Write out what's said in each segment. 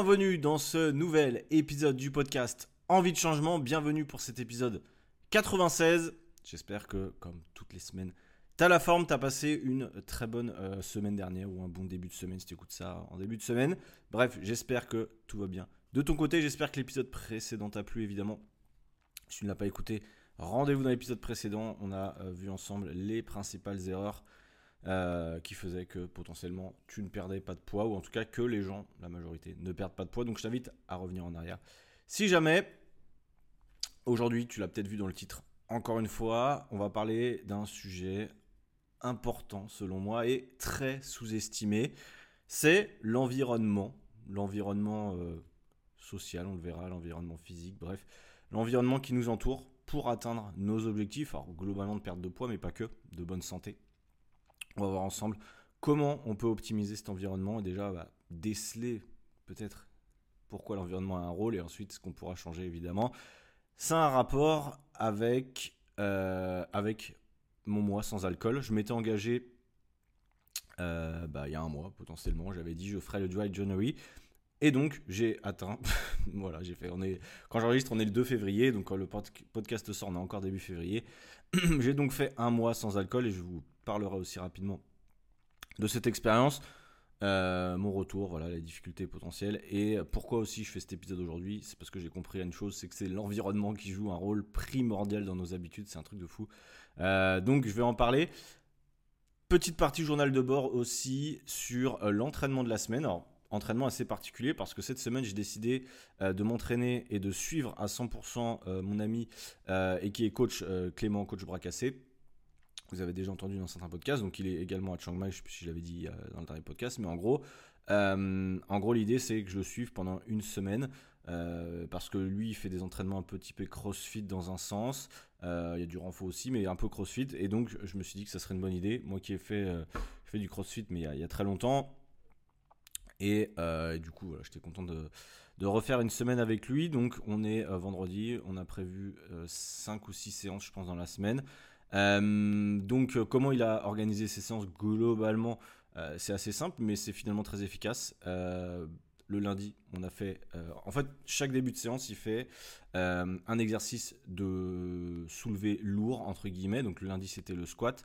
Bienvenue dans ce nouvel épisode du podcast Envie de changement. Bienvenue pour cet épisode 96. J'espère que, comme toutes les semaines, t'as la forme, t'as passé une très bonne euh, semaine dernière ou un bon début de semaine si tu écoutes ça en début de semaine. Bref, j'espère que tout va bien. De ton côté, j'espère que l'épisode précédent t'a plu évidemment. Si tu ne l'as pas écouté, rendez-vous dans l'épisode précédent. On a euh, vu ensemble les principales erreurs euh, qui faisait que potentiellement tu ne perdais pas de poids, ou en tout cas que les gens, la majorité, ne perdent pas de poids. Donc je t'invite à revenir en arrière. Si jamais, aujourd'hui, tu l'as peut-être vu dans le titre, encore une fois, on va parler d'un sujet important selon moi et très sous-estimé. C'est l'environnement, l'environnement euh, social, on le verra, l'environnement physique, bref, l'environnement qui nous entoure pour atteindre nos objectifs, alors globalement de perte de poids, mais pas que, de bonne santé. On va voir ensemble comment on peut optimiser cet environnement et déjà bah, déceler peut-être pourquoi l'environnement a un rôle et ensuite ce qu'on pourra changer évidemment. C'est un rapport avec, euh, avec mon mois sans alcool. Je m'étais engagé euh, bah, il y a un mois potentiellement. J'avais dit je ferai le dry January. Et donc j'ai atteint, voilà, j'ai fait, on est, quand j'enregistre on est le 2 février, donc quand le podcast sort on est encore début février. j'ai donc fait un mois sans alcool et je vous parlerai aussi rapidement de cette expérience, euh, mon retour, voilà, les difficultés potentielles et pourquoi aussi je fais cet épisode aujourd'hui. C'est parce que j'ai compris une chose, c'est que c'est l'environnement qui joue un rôle primordial dans nos habitudes. C'est un truc de fou. Euh, donc je vais en parler. Petite partie journal de bord aussi sur euh, l'entraînement de la semaine. Alors, entraînement assez particulier parce que cette semaine j'ai décidé de m'entraîner et de suivre à 100% mon ami et qui est coach Clément, coach bras cassé vous avez déjà entendu dans certains podcasts. Donc il est également à Chiang Mai, je sais plus si je l'avais dit euh, dans le dernier podcast, mais en gros, euh, en gros l'idée c'est que je le suive pendant une semaine. Euh, parce que lui il fait des entraînements un peu typés crossfit dans un sens, il y a du renfort aussi, mais un peu crossfit, et donc je me suis dit que ça serait une bonne idée. Moi qui ai fait, fait du crossfit, mais il y, a, très longtemps, et, du coup voilà, j'étais content de, de, refaire une semaine avec lui. Donc on est vendredi, on a prévu 5 ou 6 séances je pense dans la semaine. Euh, donc, euh, comment il a organisé ses séances globalement euh, C'est assez simple, mais c'est finalement très efficace. le lundi, on a fait. en fait, chaque début de séance, il fait un exercice de soulever lourd, entre guillemets. Donc, le lundi, c'était le squat.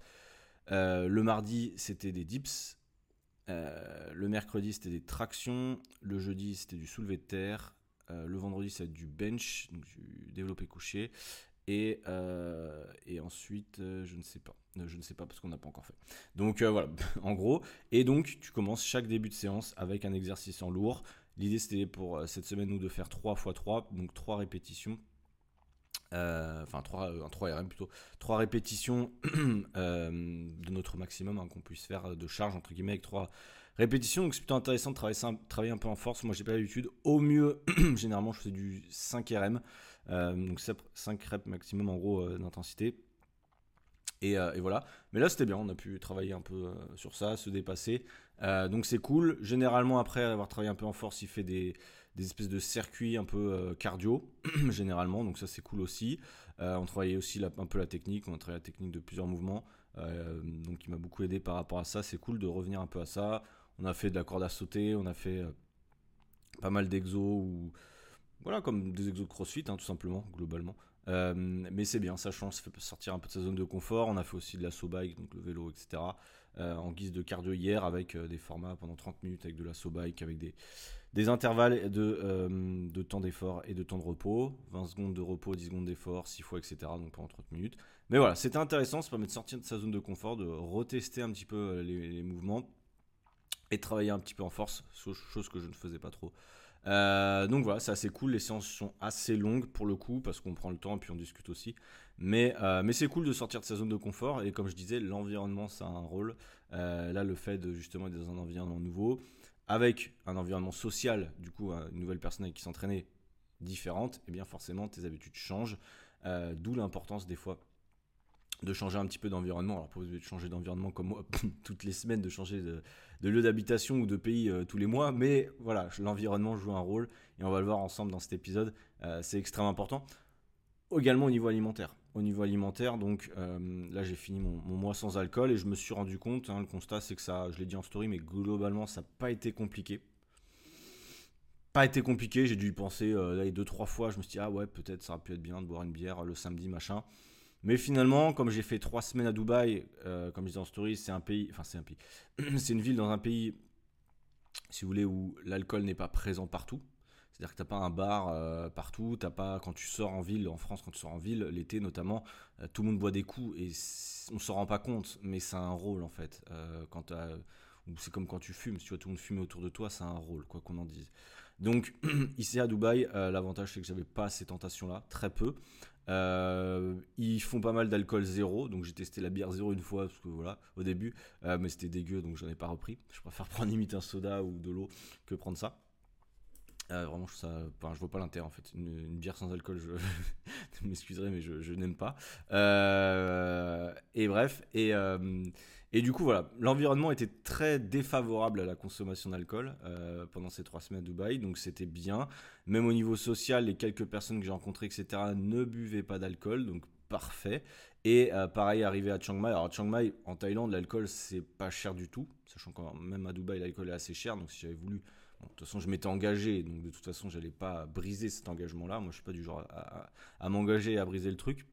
le mardi, c'était des dips. le mercredi, c'était des tractions. Le jeudi, c'était du soulevé de terre. le vendredi, c'était du bench, du développé couché. Et, euh, et ensuite, euh, je ne sais pas. Euh, je ne sais pas parce qu'on n'a pas encore fait. Donc voilà, en gros. Et donc, tu commences chaque début de séance avec un exercice en lourd. L'idée, c'était pour cette semaine, nous, de faire 3 x 3, donc 3 répétitions. enfin, 3, un 3 RM plutôt. 3 répétitions de notre maximum hein, qu'on puisse faire de charge, entre guillemets, avec 3 répétitions. Donc, c'est plutôt intéressant de travailler, un peu en force. Moi, j'ai pas l'habitude. Au mieux, généralement, je fais du 5 RM. Euh, donc 5 reps maximum en gros euh, d'intensité. Euh, et, voilà. Mais là, c'était bien. On a pu travailler un peu sur ça, se dépasser. donc c'est cool. Généralement, après avoir travaillé un peu en force, il fait des, espèces de circuits un peu cardio, généralement. Donc ça, c'est cool aussi. on travaillait aussi un peu la technique. On a travaillé la technique de plusieurs mouvements. donc il m'a beaucoup aidé par rapport à ça. C'est cool de revenir un peu à ça. On a fait de la corde à sauter. On a fait pas mal d'exos voilà, comme des exos de crossfit, hein, tout simplement, globalement. Euh, mais c'est bien, ça change, ça fait sortir un peu de sa zone de confort. On a fait aussi de la bike, donc le vélo, etc. Euh, en guise de cardio hier avec euh, des formats pendant 30 minutes avec de la bike, avec des, intervalles de, de temps d'effort et de temps de repos. 20 secondes de repos, 10 secondes d'effort, 6 fois, etc. Donc pendant 30 minutes. Mais voilà, c'était intéressant, ça permet de sortir de sa zone de confort, de retester un petit peu les, les mouvements et de travailler un petit peu en force, chose que je ne faisais pas trop euh, donc voilà, c'est assez cool. Les séances sont assez longues pour le coup parce qu'on prend le temps et puis on discute aussi. Mais, euh, c'est cool de sortir de sa zone de confort. Et comme je disais, l'environnement, ça a un rôle. Euh, là, le fait de justement être dans un environnement nouveau, avec un environnement social, du coup, une nouvelle personne avec qui s'entraîner différente, et eh bien forcément, tes habitudes changent. D'où l'importance des fois de changer un petit peu d'environnement. Alors, pas de changer d'environnement comme moi toutes les semaines, de changer de, lieu d'habitation ou de pays euh, tous les mois, mais voilà, l'environnement joue un rôle et on va le voir ensemble dans cet épisode. Euh, c'est extrêmement important. Également au niveau alimentaire. Au niveau alimentaire, donc euh, là j'ai fini mon, mois sans alcool et je me suis rendu compte, hein, le constat c'est que ça, je l'ai dit en story, mais globalement ça n'a pas été compliqué. pas été compliqué, j'ai dû y penser euh, deux, trois fois. Je me suis dit, ah ouais, peut-être ça aurait pu être bien de boire une bière le samedi, machin. Mais finalement, comme j'ai fait trois semaines à Dubaï, euh, comme je disais en story, c'est un pays, enfin c'est un pays, c'est une ville dans un pays, si vous voulez, où l'alcool n'est pas présent partout. C'est-à-dire que t'as pas un bar euh, partout, t'as pas quand tu sors en ville, en France quand tu sors en ville, l'été notamment, euh, tout le monde boit des coups et on s'en rend pas compte, mais c'est un rôle en fait. quand c'est comme quand tu fumes, si tu vois tout le monde fumer autour de toi, c'est un rôle, quoi qu'on en dise. Donc ici à Dubaï, l'avantage c'est que j'avais pas ces tentations-là, très peu. Euh, ils font pas mal d'alcool zéro, donc j'ai testé la bière zéro une fois parce que voilà au début, euh, mais c'était dégueu donc j'en ai pas repris. Je préfère prendre limite un soda ou de l'eau que prendre ça. Euh, vraiment, je, ça, vois pas l'intérêt en fait. Une, bière sans alcool, je m'excuserai, mais je n'aime pas. et bref, et, et du coup, voilà, l'environnement était très défavorable à la consommation d'alcool euh, pendant ces trois semaines à Dubaï, donc c'était bien. Même au niveau social, les quelques personnes que j'ai rencontrées, etc., ne buvaient pas d'alcool, donc parfait. Et euh, pareil, arrivé à Chiang Mai. Alors, à Chiang Mai, en Thaïlande, l'alcool, c'est pas cher du tout, sachant que même à Dubaï, l'alcool est assez cher, donc si j'avais voulu. de toute façon, je m'étais engagé, donc de toute façon, j'allais pas briser cet engagement-là. Moi, je suis pas du genre à, à m'engager et à briser le truc.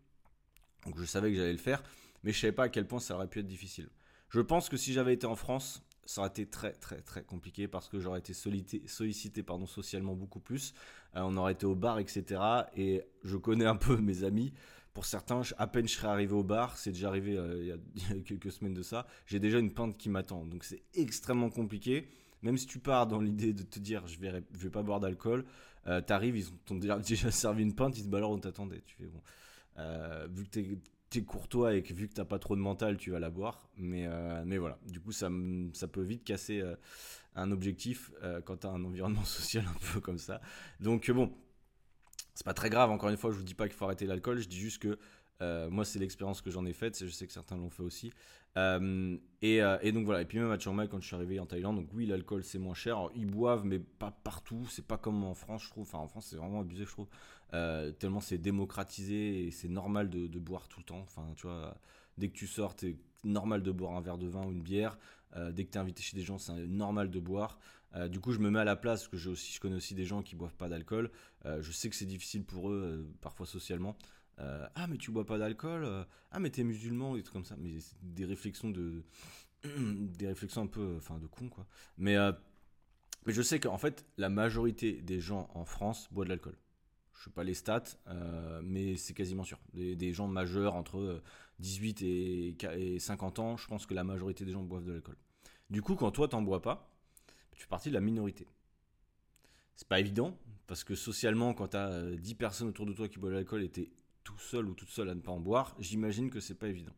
Donc, je savais que j'allais le faire, mais je savais pas à quel point ça aurait pu être difficile. Je pense que si j'avais été en France, ça aurait été très très très compliqué parce que j'aurais été sollicité, pardon, socialement beaucoup plus. Euh, on aurait été au bar, etc. Et je connais un peu mes amis. Pour certains, à peine je serais arrivé au bar, c'est déjà arrivé euh, il, y a, quelques semaines de ça, j'ai déjà une pinte qui m'attend. Donc c'est extrêmement compliqué. Même si tu pars dans l'idée de te dire je vais, vais pas boire d'alcool, euh, t'arrives, ils t'ont déjà, servi une pinte, ils te disent bah alors on t'attendait. Tu fais bon. vu que t'es t'es courtois et que vu que t'as pas trop de mental, tu vas la boire. Mais, euh, mais voilà, du coup, ça, peut vite casser euh, un objectif euh, quand t'as un environnement social un peu comme ça. Donc bon, c'est pas très grave. Encore une fois, je vous dis pas qu'il faut arrêter l'alcool. Je dis juste que moi, c'est l'expérience que j'en ai faite. Je sais que certains l'ont fait aussi. Et, et, donc voilà. Et puis même à Chiang Mai, quand je suis arrivé en Thaïlande, donc oui, l'alcool c'est moins cher. ils boivent, mais pas partout. C'est pas comme en France, je trouve. Enfin, en France, c'est vraiment abusé, je trouve. Euh, tellement c'est démocratisé et c'est normal de, boire tout le temps. Enfin, tu vois, dès que tu sors, c'est normal de boire un verre de vin ou une bière. Euh, dès que tu es invité chez des gens, c'est normal de boire. Euh, du coup, je me mets à la place, parce que je connais aussi des gens qui boivent pas d'alcool. je sais que c'est difficile pour eux, parfois socialement. Ah, mais tu bois pas d'alcool Ah, mais t'es musulman, des trucs comme ça. Mais c'est des réflexions de. des réflexions un peu. Enfin, de con, quoi. Mais. mais je sais qu'en fait, la majorité des gens en France boivent de l'alcool je sais pas les stats, euh, mais c'est quasiment sûr. Des, gens majeurs entre 18 et, et, 50 ans, je pense que la majorité des gens boivent de l'alcool. Du coup, quand toi t'en bois pas, tu fais partie de la minorité. C'est pas évident, parce que socialement, quand tu as 10 personnes autour de toi qui boivent de l'alcool et t'es tout seul ou toute seule à ne pas en boire, j'imagine que c'est pas évident.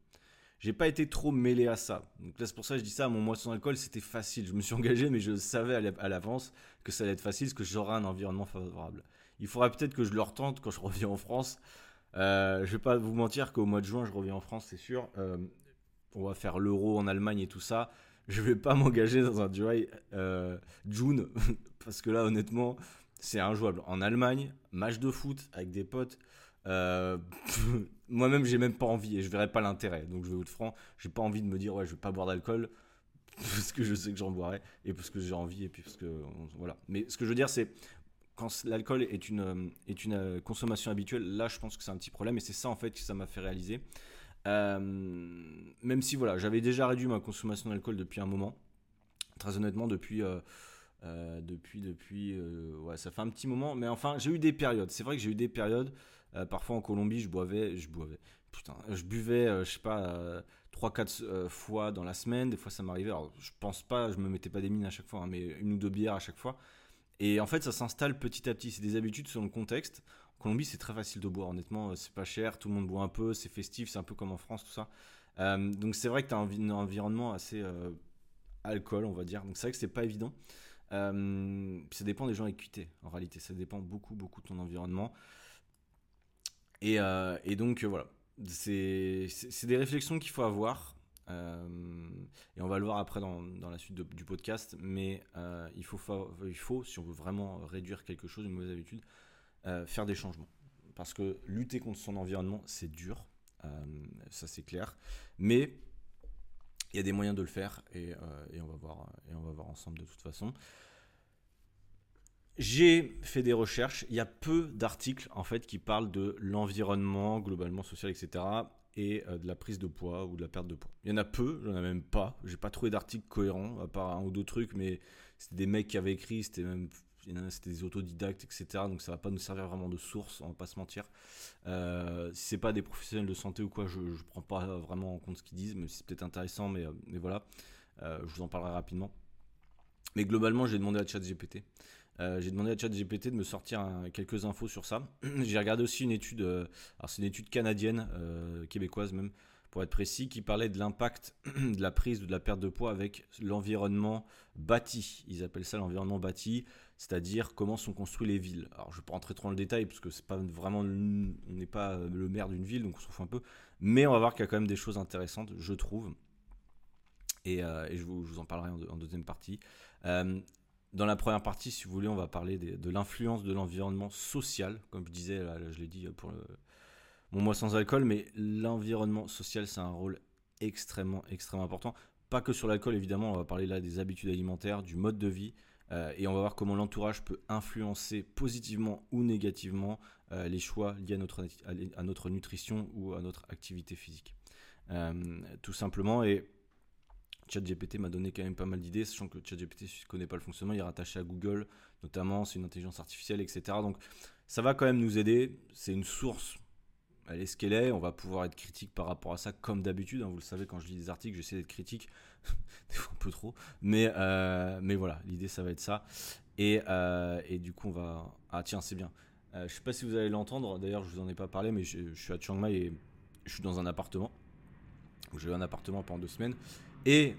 J'ai pas été trop mêlé à ça. Donc là, c'est pour ça que je dis ça, mon moisson d'alcool, c'était facile. Je me suis engagé, mais je savais à l'avance que ça allait être facile, parce que j'aurais un environnement favorable. Il faudra peut-être que je le retente quand je reviens en France. Euh, je vais pas vous mentir qu'au mois de juin, je reviens en France, c'est sûr. Euh, on va faire l'euro en Allemagne et tout ça. Je vais pas m'engager dans un dry euh, June parce que là, honnêtement, c'est injouable. En Allemagne, match de foot avec des potes. Euh, moi-même, j'ai même pas envie et je verrai pas l'intérêt. Donc, je vais être franc, j'ai pas envie de me dire ouais, je vais pas boire d'alcool parce que je sais que j'en boirai et parce que j'ai envie et puis parce que voilà. Mais ce que je veux dire, c'est quand l'alcool est une, euh, est une euh, consommation habituelle, là je pense que c'est un petit problème et c'est ça en fait que ça m'a fait réaliser. Même si voilà, j'avais déjà réduit ma consommation d'alcool depuis un moment, très honnêtement depuis depuis depuis ouais ça fait un petit moment, mais enfin j'ai eu des périodes. C'est vrai que j'ai eu des périodes. Parfois en Colombie je boivais, je boivais, putain, je buvais, je sais pas. 3-4 fois dans la semaine, des fois ça m'arrivait, alors je pense pas, je me mettais pas des mines à chaque fois, hein, mais une ou deux bières à chaque fois, et en fait, ça s'installe petit à petit. C'est des habitudes selon le contexte. En Colombie, c'est très facile de boire. Honnêtement, euh, c'est pas cher. Tout le monde boit un peu. C'est festif. C'est un peu comme en France, tout ça. Euh, donc c'est vrai que tu as un, environnement assez euh, alcool, on va dire. Donc c'est vrai que c'est pas évident. ça dépend des gens équité, en réalité. Ça dépend beaucoup, beaucoup de ton environnement. Et, et donc voilà. C'est des réflexions qu'il faut avoir. Euh, et on va le voir après dans, la suite du podcast, mais euh, il, faut, il faut, si on veut vraiment réduire quelque chose, une mauvaise habitude, euh, faire des changements. Parce que lutter contre son environnement, c'est dur, ça c'est clair, mais il y a des moyens de le faire et, on va voir, et on va voir ensemble de toute façon. J'ai fait des recherches. Il y a peu d'articles en fait qui parlent de l'environnement globalement social, etc. et euh, de la prise de poids ou de la perte de poids. Il y en a peu, j'en ai même pas. J'ai pas trouvé d'articles cohérents à part un ou deux trucs, mais c'était des mecs qui avaient écrit, c'était même c'était des autodidactes, etc. Donc ça va pas nous servir vraiment de source, on va pas se mentir. Euh, si c'est pas des professionnels de santé ou quoi, je, je prends pas vraiment en compte ce qu'ils disent, mais c'est peut-être intéressant, mais, euh, mais voilà. Euh, je vous en parlerai rapidement. Mais globalement, j'ai demandé à ChatGPT. Euh, j'ai demandé à ChatGPT de me sortir quelques infos sur ça. j'ai regardé aussi une étude, euh, alors c'est une étude canadienne, québécoise même, pour être précis, qui parlait de l'impact de la prise ou de la perte de poids avec l'environnement bâti. Ils appellent ça l'environnement bâti, c'est-à-dire comment sont construites les villes. Alors je ne vais pas rentrer trop dans le détail parce que c'est pas vraiment, on n'est pas le maire d'une ville, donc on s'en fout un peu. Mais on va voir qu'il y a quand même des choses intéressantes, je trouve. Et, euh, je, vous, en parlerai en, deuxième partie. Euh, dans la première partie, si vous voulez, on va parler de l'influence de l'environnement social, comme je disais, je l'ai dit pour le, mon mois sans alcool, mais l'environnement social, c'est un rôle extrêmement, extrêmement important. Pas que sur l'alcool, évidemment, on va parler là des habitudes alimentaires, du mode de vie, euh, et on va voir comment l'entourage peut influencer positivement ou négativement les choix liés à notre, à notre nutrition ou à notre activité physique. tout simplement, et ChatGPT m'a donné quand même pas mal d'idées, sachant que ChatGPT, je ne connais pas le fonctionnement, il est rattaché à Google, notamment, c'est une intelligence artificielle, etc. Donc ça va quand même nous aider. C'est une source, elle est ce qu'elle est. On va pouvoir être critique par rapport à ça, comme d'habitude. Hein. Vous le savez, quand je lis des articles, j'essaie d'être critique, des fois un peu trop. Mais, euh, mais voilà, l'idée, ça va être ça. Et, euh, et, du coup, on va. Ah, tiens, c'est bien. Euh, je sais pas si vous allez l'entendre, d'ailleurs, je vous en ai pas parlé, mais je, je suis à Chiang Mai et je suis dans un appartement. J'ai eu un appartement pendant deux semaines. Et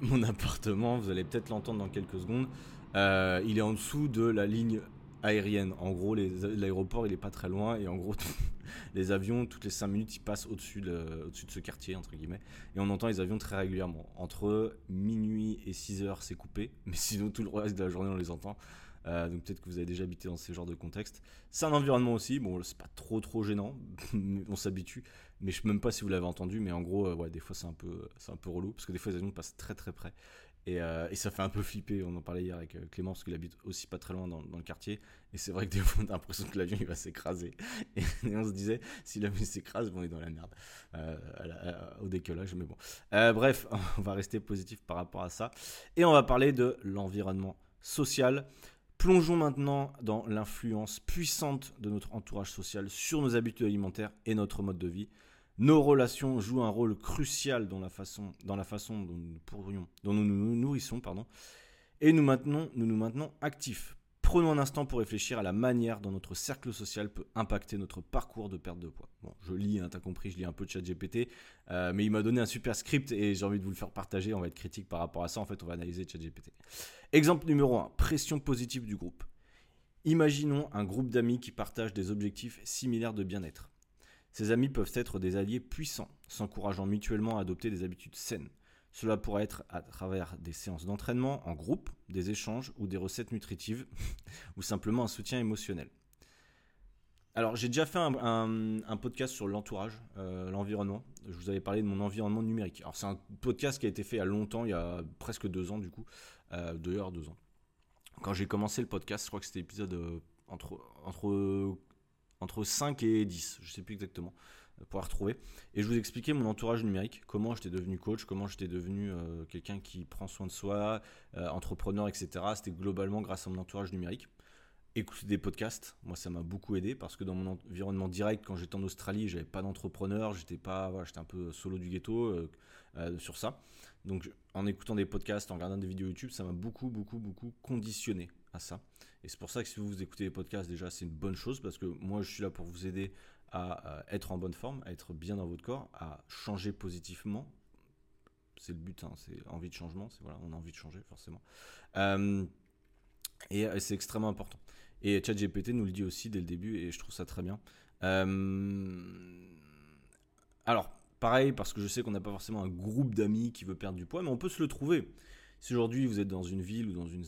mon appartement, vous allez peut-être l'entendre dans quelques secondes, euh, il est en dessous de la ligne aérienne. En gros, l'aéroport, il est pas très loin et en gros, les avions, toutes les 5 minutes, ils passent au-dessus de, au de ce quartier, entre guillemets. Et on entend les avions très régulièrement. Entre minuit et 6 heures, c'est coupé, mais sinon, tout le reste de la journée, on les entend. Euh, donc peut-être que vous avez déjà habité dans ce genre de contexte. C'est un environnement aussi, bon c'est pas trop trop gênant, on s'habitue, mais je sais même pas si vous l'avez entendu, mais en gros euh, des fois c'est un peu c'est un peu relou parce que des fois les avions passent très très près. Et, euh, ça fait un peu flipper. On en parlait hier avec Clément parce qu'il habite aussi pas très loin dans, dans le quartier et c'est vrai que des fois on a l'impression que l'avion il va s'écraser. Et, on se disait si l'avion s'écrase on est dans la merde. Au décollage mais bon. Bref on va rester positif par rapport à ça. Et on va parler de l'environnement social Plongeons maintenant dans l'influence puissante de notre entourage social sur nos habitudes alimentaires et notre mode de vie. Nos relations jouent un rôle crucial dans la façon, dont, nous pourrions, dont nous nourrissons pardon, et nous nous maintenons actifs. Prenons un instant pour réfléchir à la manière dont notre cercle social peut impacter notre parcours de perte de poids. Je lis, hein, t'as compris, je lis un peu de GPT, euh, mais il m'a donné un super script et j'ai envie de vous le faire partager. On va être critique par rapport à ça. En fait, on va analyser chat GPT. Exemple numéro 1, pression positive du groupe. Imaginons un groupe d'amis qui partagent des objectifs similaires de bien-être. Ces amis peuvent être des alliés puissants, s'encourageant mutuellement à adopter des habitudes saines. Cela pourrait être à travers des séances d'entraînement en groupe, des échanges ou des recettes nutritives, ou simplement un soutien émotionnel. Alors j'ai déjà fait un, podcast sur l'entourage, euh, l'environnement. Je vous avais parlé de mon environnement numérique. Alors c'est un podcast qui a été fait il y a longtemps, il y a presque deux ans du coup, euh, deux ans. Quand j'ai commencé le podcast, je crois que c'était épisode euh, entre, entre, entre 5 et 10, je ne sais plus exactement pouvoir retrouver. Et je vous expliquais mon entourage numérique, comment j'étais devenu coach, comment j'étais devenu euh, quelqu'un qui prend soin de soi, euh, entrepreneur, etc. C'était globalement grâce à mon entourage numérique. Écouter des podcasts, moi ça m'a beaucoup aidé parce que dans mon environnement direct, quand j'étais en Australie, j'avais pas d'entrepreneur, j'étais pas, j'étais un peu solo du ghetto euh, sur ça. Donc en écoutant des podcasts, en regardant des vidéos YouTube, ça m'a beaucoup, beaucoup, beaucoup conditionné à ça. Et c'est pour ça que si vous écoutez des podcasts, déjà c'est une bonne chose parce que moi je suis là pour vous aider à être en bonne forme, à être bien dans votre corps, à changer positivement. C'est le but, hein, c'est envie de changement, c'est voilà, on a envie de changer forcément. Euh, et euh, c'est extrêmement important. Et ChatGPT nous le dit aussi dès le début, et je trouve ça très bien. Euh, alors, pareil, parce que je sais qu'on n'a pas forcément un groupe d'amis qui veut perdre du poids, mais on peut se le trouver. Si aujourd'hui vous êtes dans une ville ou dans une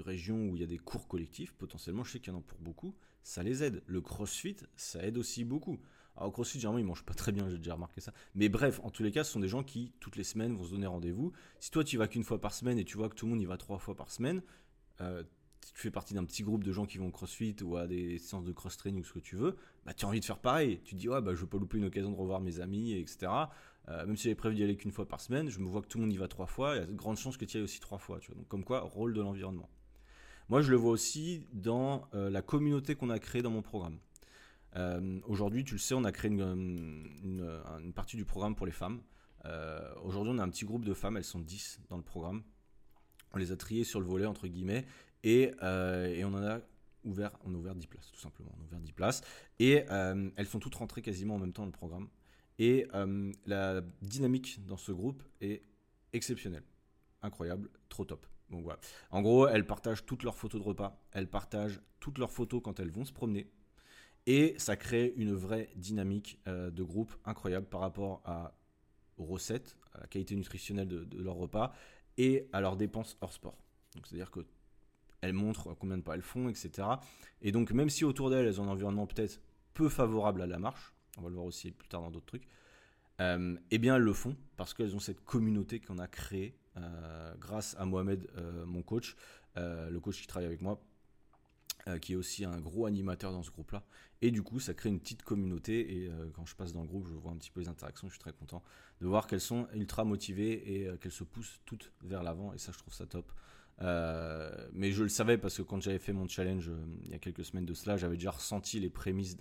région où il y a des cours collectifs, potentiellement, je sais qu'il y en a pour beaucoup, ça les aide. Le crossfit, ça aide aussi beaucoup. Alors, au crossfit, généralement, ils mangent pas très bien, j'ai déjà remarqué ça. Mais bref, en tous les cas, ce sont des gens qui, toutes les semaines, vont se donner rendez-vous. Si toi, tu vas qu'une fois par semaine et tu vois que tout le monde y va trois fois par semaine, euh, tu fais partie d'un petit groupe de gens qui vont au crossfit ou à des séances de cross-training ou ce que tu veux, bah, tu as envie de faire pareil. Tu dis, ouais, bah, je veux pas louper une occasion de revoir mes amis, etc. Euh, même si j'avais prévu d'y aller qu'une fois par semaine, je me vois que tout le monde y va trois fois, il y a de grandes chances que tu y ailles aussi trois fois. Tu vois. Donc, comme quoi, rôle de l'environnement. Moi, je le vois aussi dans euh, la communauté qu'on a créée dans mon programme. Euh, aujourd'hui, tu le sais, on a créé une, une, partie du programme pour les femmes. Aujourd'hui, on a un petit groupe de femmes, elles sont 10 dans le programme. On les a triées sur le volet, entre guillemets, et, on en a ouvert, on a ouvert 10 places, tout simplement. On a ouvert 10 places. Et elles sont toutes rentrées quasiment en même temps dans le programme. Et euh, la dynamique dans ce groupe est exceptionnelle. Incroyable, trop top. En gros, elles partagent toutes leurs photos de repas, elles partagent toutes leurs photos quand elles vont se promener. Et ça crée une vraie dynamique euh, de groupe incroyable par rapport à, aux recettes, à la qualité nutritionnelle de, de leurs repas et à leurs dépenses hors sport. C'est-à-dire que elles montrent combien de pas elles font, etc. Et donc même si autour d'elles, elles ont un environnement peut-être peu favorable à la marche, on va le voir aussi plus tard dans d'autres trucs, euh, eh bien elles le font parce qu'elles ont cette communauté qu'on a créée grâce à Mohamed, euh, mon coach, le coach qui travaille avec moi, qui est aussi un gros animateur dans ce groupe-là. Et du coup, ça crée une petite communauté. Et quand je passe dans le groupe, je vois un petit peu les interactions. Je suis très content de voir qu'elles sont ultra motivées et qu'elles se poussent toutes vers l'avant. Et ça, je trouve ça top. Euh, mais je le savais parce que quand j'avais fait mon challenge euh, il y a quelques semaines de cela, j'avais déjà ressenti les prémices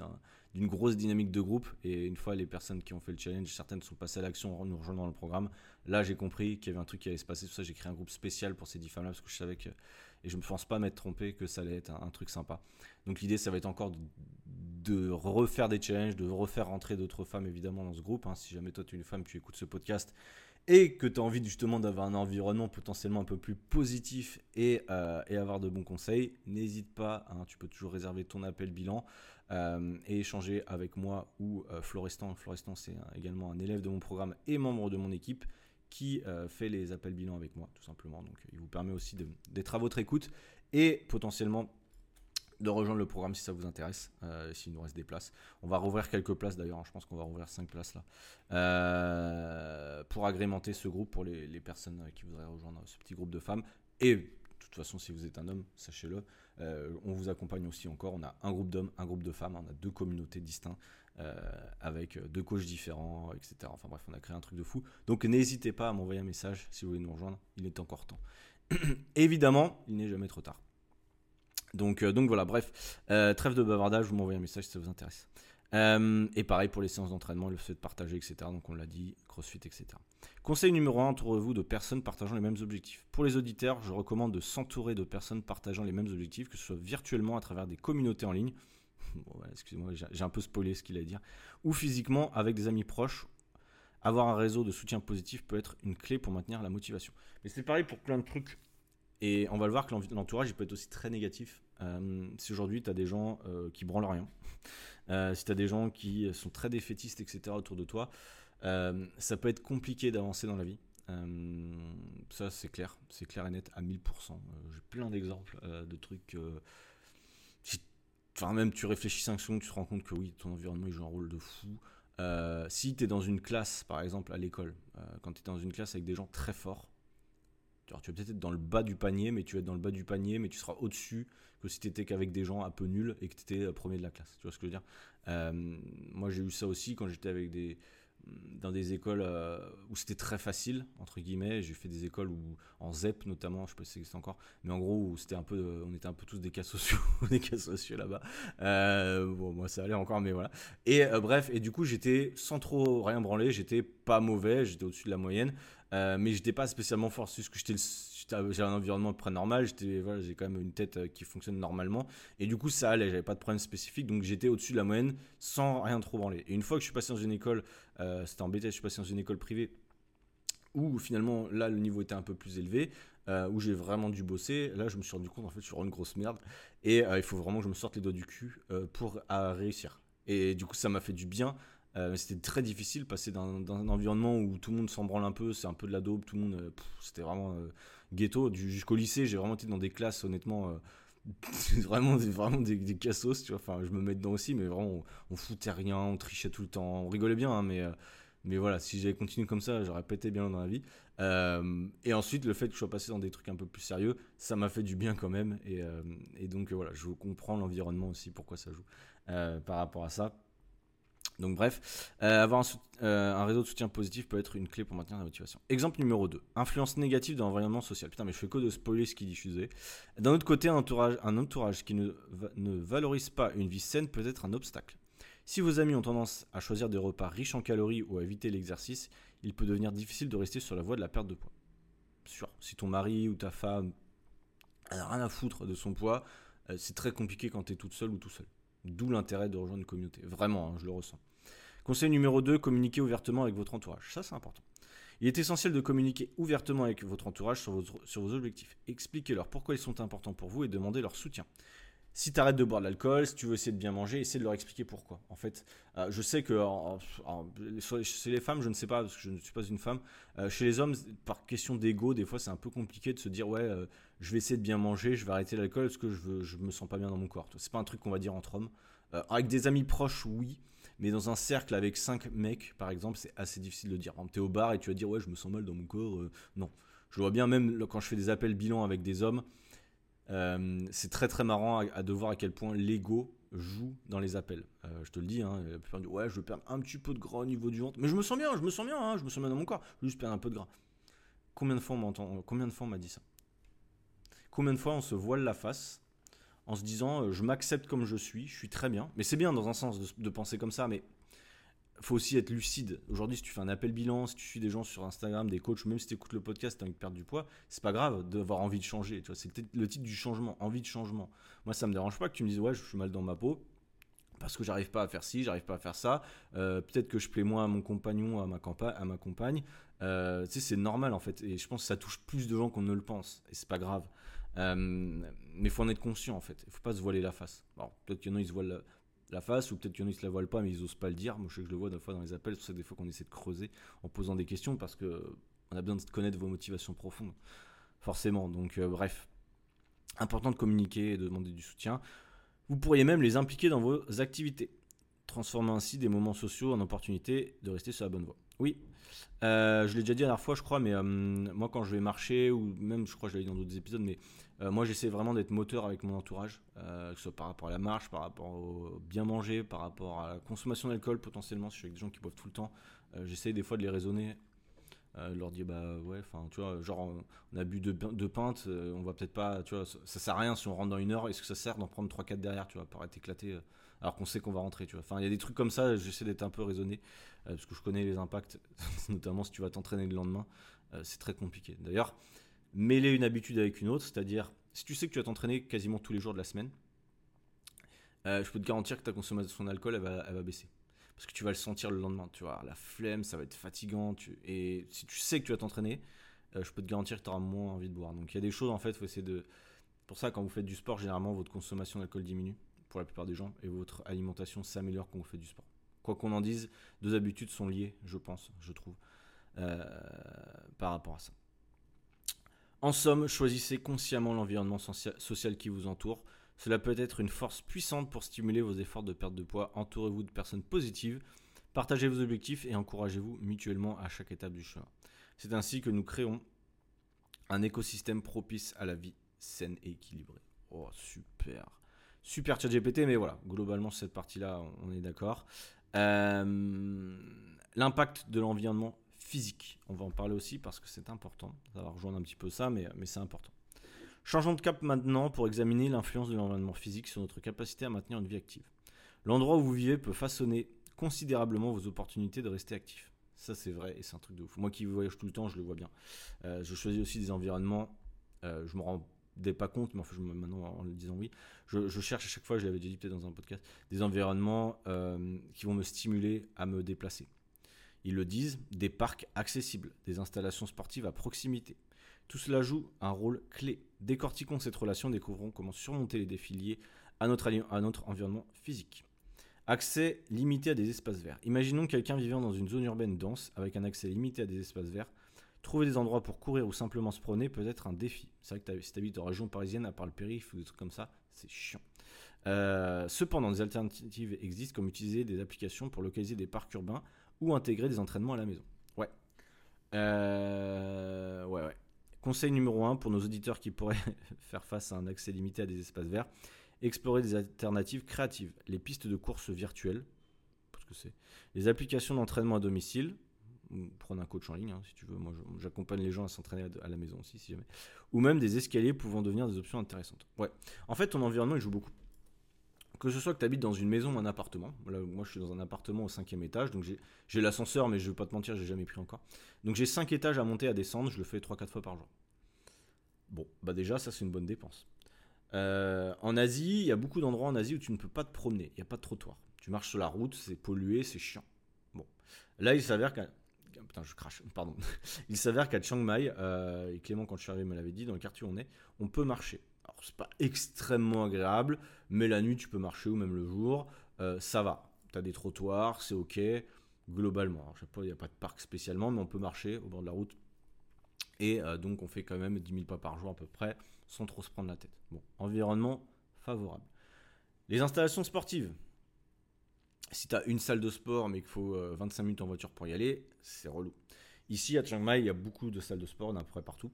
d'une grosse dynamique de groupe. Et une fois les personnes qui ont fait le challenge, certaines sont passées à l'action en nous rejoignant dans le programme. Là, j'ai compris qu'il y avait un truc qui allait se passer. Tout j'ai créé un groupe spécial pour ces 10 femmes-là parce que je savais que, et je me pense pas m'être trompé, que ça allait être un, truc sympa. Donc l'idée, ça va être encore de, refaire des challenges, de refaire rentrer d'autres femmes évidemment dans ce groupe. Hein. Si jamais toi tu es une femme, tu écoutes ce podcast et que tu as envie justement d'avoir un environnement potentiellement un peu plus positif et, euh, avoir de bons conseils, n'hésite pas, hein, tu peux toujours réserver ton appel bilan euh, et échanger avec moi ou euh, Florestan. Florestan, c'est également un élève de mon programme et membre de mon équipe qui fait les appels bilan avec moi, tout simplement. Donc, il vous permet aussi d'être à votre écoute et potentiellement de rejoindre le programme si ça vous intéresse, euh, s'il nous reste des places. On va rouvrir quelques places d'ailleurs, je pense qu'on va rouvrir 5 places là, euh, pour agrémenter ce groupe pour les, personnes qui voudraient rejoindre ce petit groupe de femmes. Et de toute façon, si vous êtes un homme, sachez-le, euh, on vous accompagne aussi encore. On a un groupe d'hommes, un groupe de femmes, on a deux communautés distinctes avec deux coachs différents, etc. Enfin bref, on a créé un truc de fou. Donc n'hésitez pas à m'envoyer un message si vous voulez nous rejoindre, il est encore temps. Évidemment, il n'est jamais trop tard. Donc, euh, donc voilà, bref, euh, trêve de bavardage, vous m'envoyez un message si ça vous intéresse. Euh, et pareil pour les séances d'entraînement, le fait de partager, etc. Donc on l'a dit, crossfit, etc. Conseil numéro 1, entourez-vous de personnes partageant les mêmes objectifs. Pour les auditeurs, je recommande de s'entourer de personnes partageant les mêmes objectifs, que ce soit virtuellement à travers des communautés en ligne. Excusez-moi, j'ai un peu spoilé ce qu'il a dire. Ou physiquement avec des amis proches. Avoir un réseau de soutien positif peut être une clé pour maintenir la motivation. Mais c'est pareil pour plein de trucs et on va le voir que l'entourage, peut être aussi très négatif. Euh, si aujourd'hui, tu as des gens euh, qui branlent rien, euh, si tu as des gens qui sont très défaitistes, etc., autour de toi, ça peut être compliqué d'avancer dans la vie. ça, c'est clair, c'est clair et net à 1000%. J'ai plein d'exemples de trucs. enfin, même tu réfléchis 5 secondes, tu te rends compte que oui, ton environnement il joue un rôle de fou. si tu es dans une classe, par exemple, à l'école, quand tu es dans une classe avec des gens très forts, tu vas peut-être être dans le bas du panier, mais tu vas dans le bas du panier, mais tu seras au-dessus que si tu étais qu'avec des gens un peu nuls et que tu étais euh, premier de la classe. Tu vois ce que je veux dire? Euh, Moi, j'ai eu ça aussi quand j'étais avec des dans des écoles euh, où c'était très facile entre guillemets. J'ai fait des écoles où en ZEP notamment je sais pas si ça existe encore mais en gros où un peu on était un peu tous des cas sociaux des cas sociaux là-bas. Bon moi ça allait encore mais voilà. Et bref et du coup j'étais sans trop rien branler j'étais pas mauvais j'étais au-dessus de la moyenne euh, mais j'étais pas spécialement fort. C'est que j'étais un environnement près normal. J'étais, voilà, j'ai quand même une tête euh, qui fonctionne normalement. Et du coup, ça allait. J'avais pas de problème spécifique. Donc j'étais au-dessus de la moyenne sans rien trop branler. Et une fois que je suis passé dans une école, euh, c'était en BTS, je suis passé dans une école privée où finalement là le niveau était un peu plus élevé, où j'ai vraiment dû bosser. Là, je me suis rendu compte en fait, je suis vraiment une grosse merde. Et il faut vraiment que je me sorte les doigts du cul pour réussir. Et du coup, ça m'a fait du bien euh, c'était très difficile passer dans, un environnement où tout le monde s'en branle un peu, c'est un peu de la daube, tout le monde, euh, c'était vraiment euh, ghetto. Jusqu'au lycée, j'ai vraiment été dans des classes, honnêtement, vraiment, vraiment des, des, cassos, tu vois. Enfin, je me mets dedans aussi, mais vraiment, on, foutait rien, on trichait tout le temps, on rigolait bien, hein, mais, Mais voilà, si j'avais continué comme ça, j'aurais pété bien dans la vie. Et ensuite, le fait que je sois passé dans des trucs un peu plus sérieux, ça m'a fait du bien quand même. Et donc voilà, je comprends l'environnement aussi, pourquoi ça joue par rapport à ça. Donc bref, euh, avoir euh, un, réseau de soutien positif peut être une clé pour maintenir la motivation. Exemple numéro 2. Influence négative dans l'environnement social. Putain mais je fais que de spoiler ce qui est diffusé. D'un autre côté, un entourage, qui ne, ne valorise pas une vie saine peut être un obstacle. Si vos amis ont tendance à choisir des repas riches en calories ou à éviter l'exercice, il peut devenir difficile de rester sur la voie de la perte de poids. Sûr, si ton mari ou ta femme n'a rien à foutre de son poids, euh, c'est très compliqué quand tu es toute seule ou tout seul. D'où l'intérêt de rejoindre une communauté. Vraiment, hein, je le ressens. Conseil numéro 2, communiquez ouvertement avec votre entourage. Ça, c'est important. Il est essentiel de communiquer ouvertement avec votre entourage sur vos, sur vos objectifs. Expliquez-leur pourquoi ils sont importants pour vous et demandez leur soutien. Si tu arrêtes de boire de l'alcool, si tu veux essayer de bien manger, essaie de leur expliquer pourquoi. En fait, euh, je sais que chez les femmes, je ne sais pas, parce que je ne suis pas une femme. Euh, chez les hommes, par question d'ego, des fois, c'est un peu compliqué de se dire ouais, euh, je vais essayer de bien manger, je vais arrêter l'alcool parce que je, veux, me sens pas bien dans mon corps. C'est pas un truc qu'on va dire entre hommes. avec des amis proches, oui. Mais dans un cercle avec 5 mecs, par exemple, c'est assez difficile de dire. Tu es au bar et tu vas dire ouais, je me sens mal dans mon corps. non. Je vois bien même quand je fais des appels bilan avec des hommes, euh, c'est très très marrant à, de voir à quel point l'ego joue dans les appels. Euh, je te le dis, hein, plupart ouais, je veux perdre un petit peu de gras au niveau du ventre, mais je me sens bien, je me sens bien, hein, je me sens bien dans mon corps, je juste perdre un peu de gras. Combien de fois on m'a dit ça? Combien de fois on se voile la face en se disant euh, je m'accepte comme je suis, je suis très bien, mais c'est bien dans un sens de penser comme ça, mais faut aussi être lucide. Aujourd'hui, si tu fais un appel bilan, si tu suis des gens sur Instagram, des coachs, même si tu écoutes le podcast, tu as envie de du poids, c'est pas grave d'avoir envie de changer. C'est le titre du changement, envie de changement. Moi, ça me dérange pas que tu me dises, ouais, je suis mal dans ma peau parce que j'arrive pas à faire ci, j'arrive pas à faire ça. Euh, peut-être que je plais moins à mon compagnon, à ma, à ma compagne. Euh, c'est normal en fait. Et je pense que ça touche plus de gens qu'on ne le pense. Et c'est pas grave. Euh, mais il faut en être conscient en fait. Il faut pas se voiler la face. Alors, peut-être qu'il y en a, ils se voilent la face, ou peut-être qu'il y en a qui se la voilent pas, mais ils osent pas le dire. Moi, je sais que je le vois des fois dans les appels, c'est pour ça des fois qu'on essaie de creuser en posant des questions, parce que on a besoin de connaître vos motivations profondes, forcément. Donc, euh, bref, important de communiquer et de demander du soutien. Vous pourriez même les impliquer dans vos activités, transformant ainsi des moments sociaux en opportunités de rester sur la bonne voie. Oui, euh, je l'ai déjà dit la dernière fois, je crois, mais euh, moi, quand je vais marcher, ou même, je crois que je l'ai dit dans d'autres épisodes, mais euh, moi, j'essaie vraiment d'être moteur avec mon entourage, que ce soit par rapport à la marche, par rapport au bien manger, par rapport à la consommation d'alcool, potentiellement, si je suis avec des gens qui boivent tout le temps. j'essaie des fois de les raisonner, de leur dire, bah ouais, enfin, tu vois, genre, on, a bu deux, deux pintes, on va peut-être pas, tu vois, ça, ça, sert à rien si on rentre dans une heure, est-ce que ça sert d'en prendre 3-4 derrière, tu vois, pour être éclaté alors qu'on sait qu'on va rentrer, tu vois. Enfin, il y a des trucs comme ça, j'essaie d'être un peu raisonné, parce que je connais les impacts, notamment si tu vas t'entraîner le lendemain, euh, c'est très compliqué. D'ailleurs, mêler une habitude avec une autre, c'est-à-dire, si tu sais que tu vas t'entraîner quasiment tous les jours de la semaine, euh, je peux te garantir que ta consommation d'alcool, elle va baisser. Parce que tu vas le sentir le lendemain, tu vois, la flemme, ça va être fatigant, et si tu sais que tu vas t'entraîner, je peux te garantir que tu auras moins envie de boire. Donc il y a des choses, en fait, il faut essayer de... Pour ça, quand vous faites du sport, généralement, votre consommation d'alcool diminue pour la plupart des gens et votre alimentation s'améliore quand vous faites du sport. Quoi qu'on en dise, deux habitudes sont liées, je pense, je trouve, euh, par rapport à ça. En somme, choisissez consciemment l'environnement social qui vous entoure. Cela peut être une force puissante pour stimuler vos efforts de perte de poids. Entourez-vous de personnes positives, partagez vos objectifs et encouragez-vous mutuellement à chaque étape du chemin. C'est ainsi que nous créons un écosystème propice à la vie saine et équilibrée. Oh, super super chat GPT, mais voilà, globalement, cette partie-là, on est d'accord. Euh, l'impact de l'environnement physique, on va en parler aussi parce que c'est important. Ça va rejoindre un petit peu ça, mais, c'est important. Changeons de cap maintenant pour examiner l'influence de l'environnement physique sur notre capacité à maintenir une vie active. L'endroit où vous vivez peut façonner considérablement vos opportunités de rester actif. Ça, c'est vrai et c'est un truc de ouf. Moi qui voyage tout le temps, je le vois bien. Euh, je choisis aussi des environnements. Euh, je me rends pas compte, mais enfin, je, maintenant en le disant oui, je, cherche à chaque fois, je l'avais dit peut-être dans un podcast, des environnements euh, qui vont me stimuler à me déplacer. Ils le disent, des parcs accessibles, des installations sportives à proximité. Tout cela joue un rôle clé. Décortiquons cette relation, découvrons comment surmonter les défis liés à notre, à notre environnement physique. Accès limité à des espaces verts. Imaginons quelqu'un vivant dans une zone urbaine dense avec un accès limité à des espaces verts. Trouver des endroits pour courir ou simplement se promener peut être un défi. C'est vrai que si tu habites en région parisienne, à part le périph' ou des trucs comme ça, c'est chiant. Euh, cependant, des alternatives existent comme utiliser des applications pour localiser des parcs urbains ou intégrer des entraînements à la maison. Ouais. Euh, ouais, ouais. Conseil numéro 1 pour nos auditeurs qui pourraient faire face à un accès limité à des espaces verts, explorer des alternatives créatives, les pistes de course virtuelles, que c'est les applications d'entraînement à domicile, prendre un coach en ligne hein, si tu veux. Moi, j'accompagne les gens à s'entraîner à, la maison aussi, si jamais. Ou même des escaliers pouvant devenir des options intéressantes. Ouais. En fait, ton environnement, il joue beaucoup. Que ce soit que tu habites dans une maison ou un appartement. moi, je suis dans un appartement au cinquième étage, donc j'ai l'ascenseur, mais je ne vais pas te mentir, j'ai jamais pris encore. Donc j'ai cinq étages à monter, à descendre, je le fais 3-4 fois par jour. Bon, bah déjà, ça c'est une bonne dépense. Euh, en Asie, il y a beaucoup d'endroits en Asie où tu ne peux pas te promener, il n'y a pas de trottoir. Tu marches sur la route, c'est pollué, c'est chiant. Bon, là, il s'avère qu'à Putain, je crache, pardon. Il s'avère qu'à Chiang Mai, euh, et Clément, quand je suis arrivé, me l'avait dit, dans le quartier où on est, on peut marcher. Alors, c'est pas extrêmement agréable, mais la nuit, tu peux marcher, ou même le jour, euh, ça va. Tu as des trottoirs, c'est ok, globalement. Alors, sais pas, il n'y a pas de parc spécialement, mais on peut marcher au bord de la route. Et euh, donc, on fait quand même 10 000 pas par jour à peu près, sans trop se prendre la tête. Bon, environnement favorable. Les installations sportives, si tu as une salle de sport mais qu'il faut 25 euh, minutes en voiture pour y aller, c'est relou. Ici à Chiang Mai, il y a beaucoup de salles de sport, à peu près partout.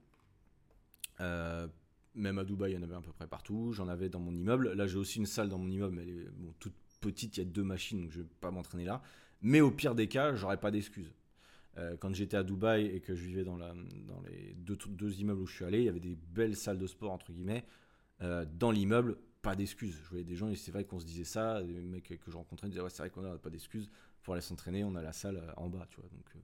Euh, même à Dubaï, il y en avait à peu près partout. J'en avais dans mon immeuble. Là, j'ai aussi une salle dans mon immeuble, mais elle est toute petite. Il y a deux machines, donc je ne vais pas m'entraîner là. Mais au pire des cas, j'aurais pas d'excuses. Euh, quand j'étais à Dubaï et que je vivais dans, les deux, immeubles où je suis allé, il y avait des belles salles de sport, entre guillemets, dans l'immeuble pas d'excuses. Je voyais des gens, et c'est vrai qu'on se disait ça, des mecs que je rencontrais disaient, ouais, c'est vrai qu'on n'a pas d'excuses pour aller s'entraîner, on a la salle euh, en bas, tu vois. Donc, euh,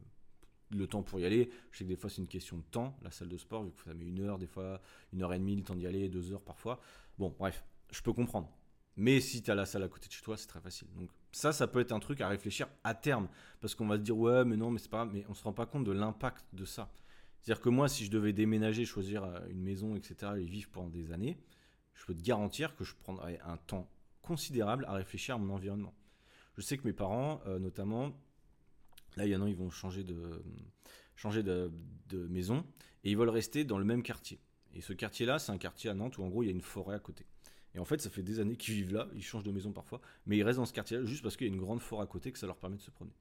le temps pour y aller, je sais que des fois, c'est une question de temps, la salle de sport, vu que ça met une heure, des fois, une heure et demie, le temps d'y aller, deux heures parfois. Bon, bref, je peux comprendre. Mais si tu as la salle à côté de chez toi, c'est très facile. Donc, ça, ça peut être un truc à réfléchir à terme. Parce qu'on va se dire, ouais, mais non, mais c'est pas grave. Mais on se rend pas compte de l'impact de ça. C'est-à-dire que moi, si je devais déménager, choisir euh, une maison, etc., et vivre pendant des années, je peux te garantir que je prendrai un temps considérable à réfléchir à mon environnement. Je sais que mes parents, euh, notamment, là, il y en a, ils vont changer de, changer de, maison et ils veulent rester dans le même quartier. Et ce quartier-là, c'est un quartier à Nantes où en gros, il y a une forêt à côté. Et en fait, ça fait des années qu'ils vivent là, ils changent de maison parfois, mais ils restent dans ce quartier-là juste parce qu'il y a une grande forêt à côté que ça leur permet de se promener.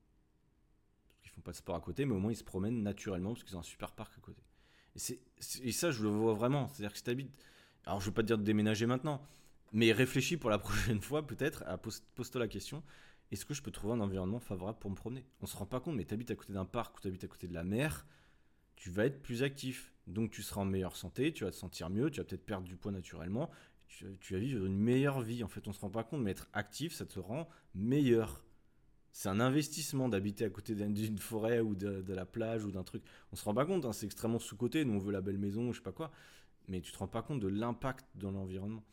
Ils font pas de sport à côté, mais au moins ils se promènent naturellement parce qu'ils ont un super parc à côté. Et, et ça, je le vois vraiment. C'est-à-dire que si tu habites alors je ne veux pas te dire de déménager maintenant, mais réfléchis pour la prochaine fois peut-être, pose-toi la question, est-ce que je peux trouver un environnement favorable pour me promener? On se rend pas compte, mais tu habites à côté d'un parc ou tu habites à côté de la mer, tu vas être plus actif. Donc tu seras en meilleure santé, tu vas te sentir mieux, tu vas peut-être perdre du poids naturellement, tu, vas vivre une meilleure vie. En fait, on se rend pas compte, mais être actif, ça te rend meilleur. C'est un investissement d'habiter à côté d'une forêt ou de, la plage ou d'un truc. On se rend pas compte, hein, c'est extrêmement sous-côté. Nous, on veut la belle maison, je sais pas quoi mais tu te rends pas compte de l'impact dans l'environnement.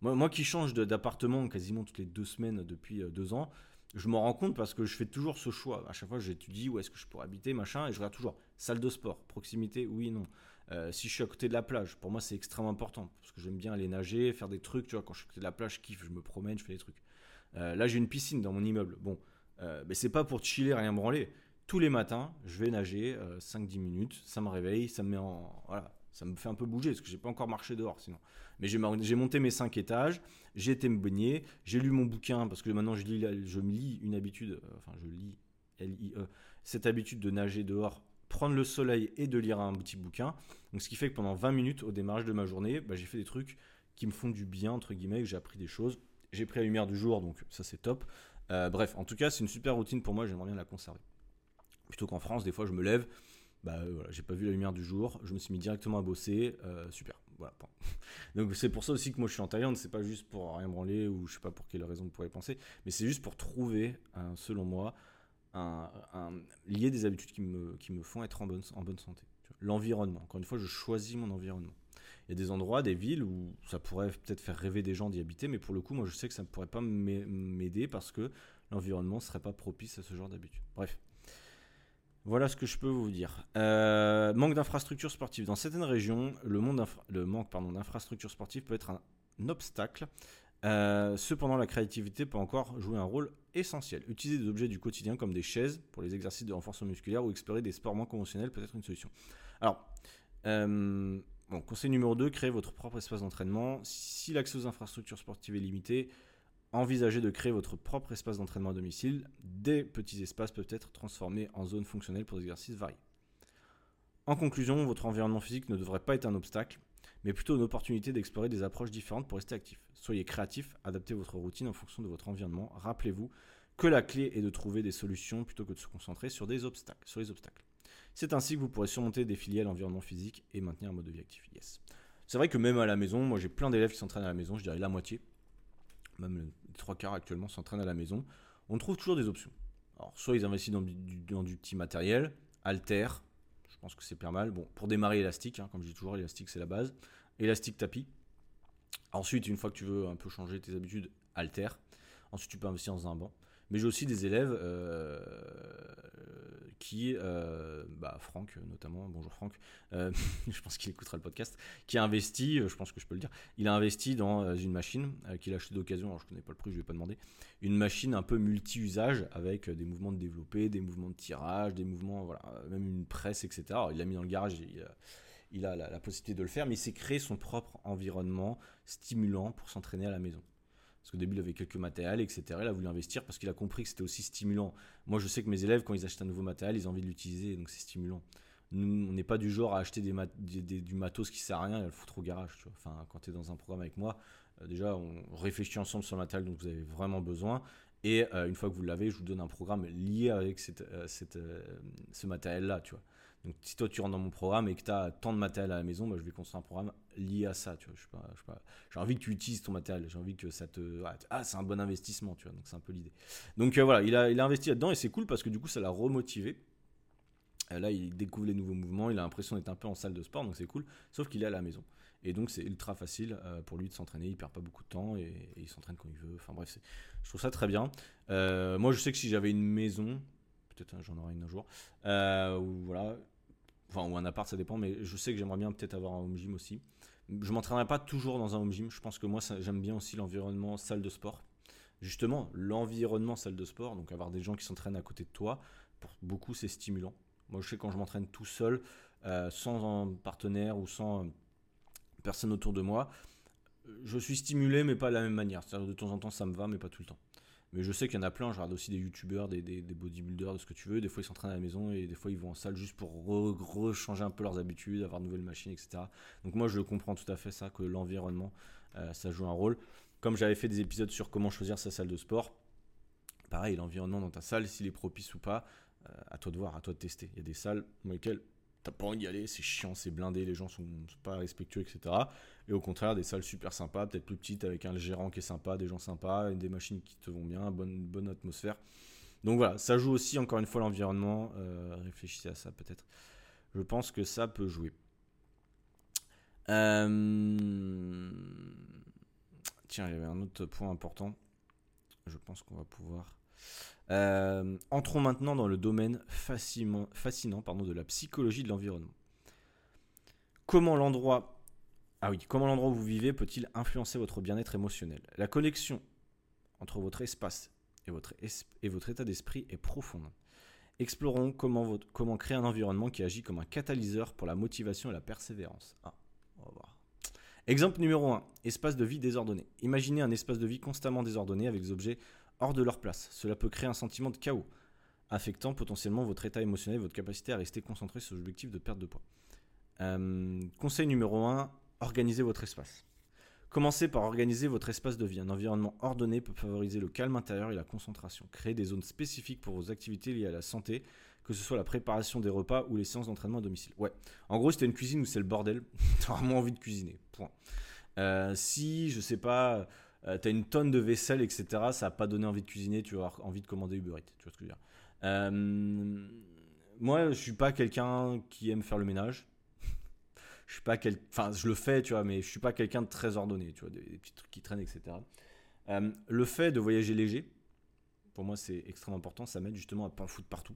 Moi, moi qui change d'appartement quasiment toutes les deux semaines depuis euh, deux ans, je m'en rends compte parce que je fais toujours ce choix. À chaque fois, j'étudie où est-ce que je pourrais habiter, machin, et je regarde toujours salle de sport, proximité, oui, non. Euh, si je suis à côté de la plage, pour moi, c'est extrêmement important parce que j'aime bien aller nager, faire des trucs. Tu vois, quand je suis à côté de la plage, je kiffe, je me promène, je fais des trucs. Euh, là, j'ai une piscine dans mon immeuble. Bon, mais c'est pas pour chiller, rien branler. Tous les matins, je vais nager 5-10 minutes, ça me réveille, ça me met en. Voilà, ça me fait un peu bouger parce que j'ai pas encore marché dehors sinon. Mais j'ai monté mes 5 étages, j'ai été me baigner, j'ai lu mon bouquin parce que maintenant je, lis, je me lis une habitude, euh, enfin je lis L-I-E, cette habitude de nager dehors, prendre le soleil et de lire un petit bouquin. Donc ce qui fait que pendant 20 minutes au démarrage de ma journée, bah, j'ai fait des trucs qui me font du bien, entre guillemets, j'ai appris des choses. J'ai pris la lumière du jour, donc ça c'est top. Euh, bref, en tout cas, c'est une super routine pour moi, j'aimerais bien la conserver. Plutôt qu'en France, des fois je me lève, bah euh, voilà, j'ai pas vu la lumière du jour, je me suis mis directement à bosser, euh, super. Voilà. Donc c'est pour ça aussi que moi je suis en Thaïlande, c'est pas juste pour rien branler ou je sais pas pour quelle raison vous pourrait penser, mais c'est juste pour trouver, selon moi, un, lier des habitudes qui me, qui me font être en bonne, en bonne santé. L'environnement, encore une fois, je choisis mon environnement. Il y a des endroits, des villes où ça pourrait peut-être faire rêver des gens d'y habiter, mais pour le coup, moi je sais que ça ne pourrait pas m'aider parce que l'environnement ne serait pas propice à ce genre d'habitude. Bref, voilà ce que je peux vous dire. Euh, manque d'infrastructures sportives. Dans certaines régions, le, manque d'infrastructures sportives peut être un, obstacle. Euh, cependant, la créativité peut encore jouer un rôle essentiel. Utiliser des objets du quotidien comme des chaises pour les exercices de renforcement musculaire ou explorer des sports moins conventionnels peut être une solution. Alors, euh, conseil numéro 2, créez votre propre espace d'entraînement. Si l'accès aux infrastructures sportives est limité, Envisagez de créer votre propre espace d'entraînement à domicile. Des petits espaces peuvent être transformés en zones fonctionnelles pour des exercices variés. En conclusion, votre environnement physique ne devrait pas être un obstacle, mais plutôt une opportunité d'explorer des approches différentes pour rester actif. Soyez créatif, adaptez votre routine en fonction de votre environnement. Rappelez-vous que la clé est de trouver des solutions plutôt que de se concentrer sur des obstacles, sur les obstacles. C'est ainsi que vous pourrez surmonter des filières à l'environnement physique et maintenir un mode de vie actif. Yes. C'est vrai que même à la maison, moi j'ai plein d'élèves qui s'entraînent à la maison, je dirais la moitié, même les trois quarts actuellement s'entraînent à la maison. On trouve toujours des options. Alors, soit ils investissent dans du, petit matériel, alter, je pense que c'est pas mal. Bon, pour démarrer élastique, hein, comme je dis toujours, élastique c'est la base. Élastique tapis. Ensuite, une fois que tu veux un peu changer tes habitudes, alter. Ensuite, tu peux investir dans un banc. Mais j'ai aussi des élèves euh, qui, euh, bah, Franck notamment, bonjour Franck, euh, je pense qu'il écoutera le podcast, qui a investi, je pense que je peux le dire, il a investi dans une machine qu'il a acheté d'occasion, alors je connais pas le prix, je vais pas demander, une machine un peu multi-usage avec des mouvements de développé, des mouvements de tirage, des mouvements, voilà, même une presse, etc. il l'a mis dans le garage, il a, la, la possibilité de le faire, mais il s'est créé son propre environnement stimulant pour s'entraîner à la maison. Parce qu'au début, il avait quelques matériels, etc. Il a voulu investir parce qu'il a compris que c'était aussi stimulant. Moi, je sais que mes élèves, quand ils achètent un nouveau matériel, ils ont envie de l'utiliser, donc c'est stimulant. Nous, on n'est pas du genre à acheter des du matos qui sert à rien et à le foutre au garage. Enfin, quand tu es dans un programme avec moi, euh, déjà, on réfléchit ensemble sur le matériel dont vous avez vraiment besoin. Et euh, une fois que vous l'avez, je vous donne un programme lié avec euh, ce matériel-là. Tu vois. Donc si toi tu rentres dans mon programme et que tu as tant de matériel à la maison, bah, je vais construire un programme lié à ça. Tu vois, j'ai envie que tu utilises ton matériel, j'ai envie que ça te... Ah, c'est un bon investissement, tu vois, donc c'est un peu l'idée. Donc euh, voilà, il a, investi là-dedans et c'est cool parce que du coup ça l'a remotivé. Euh, là, il découvre les nouveaux mouvements, il a l'impression d'être un peu en salle de sport, donc c'est cool, sauf qu'il est à la maison. Et donc c'est ultra facile euh, pour lui de s'entraîner, il perd pas beaucoup de temps et, il s'entraîne quand il veut. Enfin bref, je trouve ça très bien. moi je sais que si j'avais une maison, peut-être hein, j'en aurai une un jour, ou voilà, Enfin, ou un appart, ça dépend, mais je sais que j'aimerais bien peut-être avoir un home gym aussi. Je m'entraînerai pas toujours dans un home gym. Je pense que moi, j'aime bien aussi l'environnement salle de sport. Justement, l'environnement salle de sport, donc avoir des gens qui s'entraînent à côté de toi, pour beaucoup, c'est stimulant. Moi, je sais quand je m'entraîne tout seul, euh, sans un partenaire ou sans euh, personne autour de moi, je suis stimulé, mais pas de la même manière. C'est-à-dire de temps en temps, ça me va, mais pas tout le temps. Mais je sais qu'il y en a plein, je regarde aussi des youtubeurs, des, bodybuilders, de ce que tu veux. Des fois, ils s'entraînent à la maison et des fois, ils vont en salle juste pour rechanger un peu leurs habitudes, avoir de nouvelles machines, etc. Donc, moi, je comprends tout à fait ça, que l'environnement, euh, ça joue un rôle. Comme j'avais fait des épisodes sur comment choisir sa salle de sport, pareil, l'environnement dans ta salle, s'il est propice ou pas, euh, à toi de voir, à toi de tester. Il y a des salles dans lesquelles t'as pas envie d'y aller, c'est chiant, c'est blindé, les gens sont pas respectueux, etc. Et au contraire, des salles super sympas, peut-être plus petites, avec un gérant qui est sympa, des gens sympas, des machines qui te vont bien, bonne, bonne atmosphère. Donc voilà, ça joue aussi encore une fois l'environnement. Euh, réfléchissez à ça peut-être. Je pense que ça peut jouer. Euh, tiens, il y avait un autre point important. Je pense qu'on va pouvoir euh, entrons maintenant dans le domaine fascinant, fascinant pardon, de la psychologie de l'environnement. Comment l'endroit ah oui, comment l'endroit où vous vivez peut-il influencer votre bien-être émotionnel? La connexion entre votre espace et votre, et votre état d'esprit est profonde. Explorons comment, comment créer un environnement qui agit comme un catalyseur pour la motivation et la persévérance. Ah, on va voir. Exemple numéro 1, espace de vie désordonné. Imaginez un espace de vie constamment désordonné avec des objets hors de leur place. Cela peut créer un sentiment de chaos, affectant potentiellement votre état émotionnel et votre capacité à rester concentré sur l'objectif de perte de poids. Euh, conseil numéro 1, organisez votre espace. Commencez par organiser votre espace de vie. Un environnement ordonné peut favoriser le calme intérieur et la concentration. Créez des zones spécifiques pour vos activités liées à la santé, que ce soit la préparation des repas ou les séances d'entraînement à domicile. Ouais, en gros, c'était une cuisine où c'est le bordel, t'as vraiment envie de cuisiner. Point. Euh, si, je sais pas, euh, tu as une tonne de vaisselle, etc., ça n'a pas donné envie de cuisiner, tu vas envie de commander Uber Eats. Tu vois ce que je veux dire? Euh, Moi, je suis pas quelqu'un qui aime faire le ménage. Je suis pas quel... Enfin, je le fais, tu vois, mais je suis pas quelqu'un de très ordonné, tu vois, des, petits trucs qui traînent, etc. Euh, le fait de voyager léger, pour moi, c'est extrêmement important. Ça m'aide justement à pas foutre partout.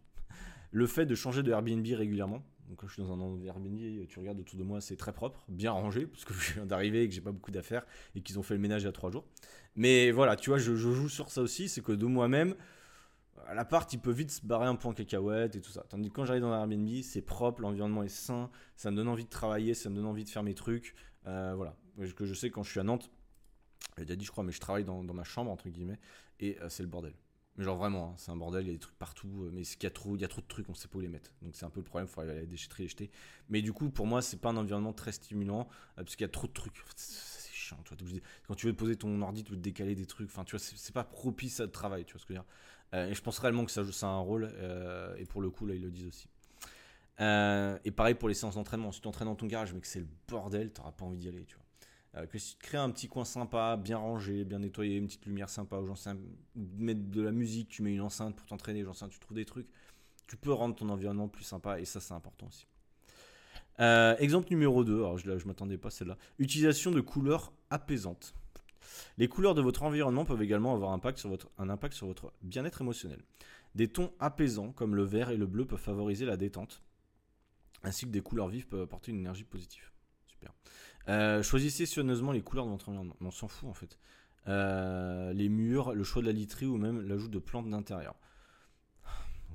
Le fait de changer de Airbnb régulièrement. Donc quand je suis dans un Airbnb, tu regardes autour de moi, c'est très propre, bien rangé, parce que je viens d'arriver et que j'ai pas beaucoup d'affaires et qu'ils ont fait le ménage il y a trois jours. Mais voilà, tu vois, je, joue sur ça aussi, c'est que de moi-même, à l'appart, il peut vite se barrer un point cacahuète et tout ça. Tandis que quand j'arrive dans Airbnb, c'est propre, l'environnement est sain, ça me donne envie de travailler, ça me donne envie de faire mes trucs. Euh, voilà, que je sais quand je suis à Nantes, j'ai déjà dit, je crois, mais je travaille dans, ma chambre, entre guillemets, et c'est le bordel. Mais genre vraiment, hein, c'est un bordel, il y a des trucs partout, mais qu'il y a trop, il y a trop de trucs, on sait pas où les mettre. Donc c'est un peu le problème, il faut aller à et jeter. Mais du coup, pour moi, c'est pas un environnement très stimulant, parce qu'il y a trop de trucs. C'est chiant, tu vois. Quand tu veux poser ton ordi, tu veux décaler des trucs, enfin, tu vois, c'est pas propice à travail, tu vois ce que je veux dire. Et je pense réellement que ça joue ça un rôle, et pour le coup, là, ils le disent aussi. Euh, et pareil pour les séances d'entraînement. Si tu t'entraînes dans ton garage, mais que c'est le bordel, t'auras pas envie d'y aller, tu vois. Euh, que si tu crées un petit coin sympa, bien rangé, bien nettoyé, une petite lumière sympa, aux gens mettre de la musique, tu mets une enceinte pour t'entraîner, j'en sais, tu trouves des trucs, tu peux rendre ton environnement plus sympa et ça c'est important aussi. Euh, exemple numéro 2, alors je ne m'attendais pas à celle-là. Utilisation de couleurs apaisantes. Les couleurs de votre environnement peuvent également avoir un impact sur votre bien-être émotionnel. Des tons apaisants comme le vert et le bleu peuvent favoriser la détente, ainsi que des couleurs vives peuvent apporter une énergie positive. Super. Euh, choisissez soigneusement les couleurs de votre environnement. On s'en fout en fait. Euh, les murs, le choix de la literie ou même l'ajout de plantes d'intérieur.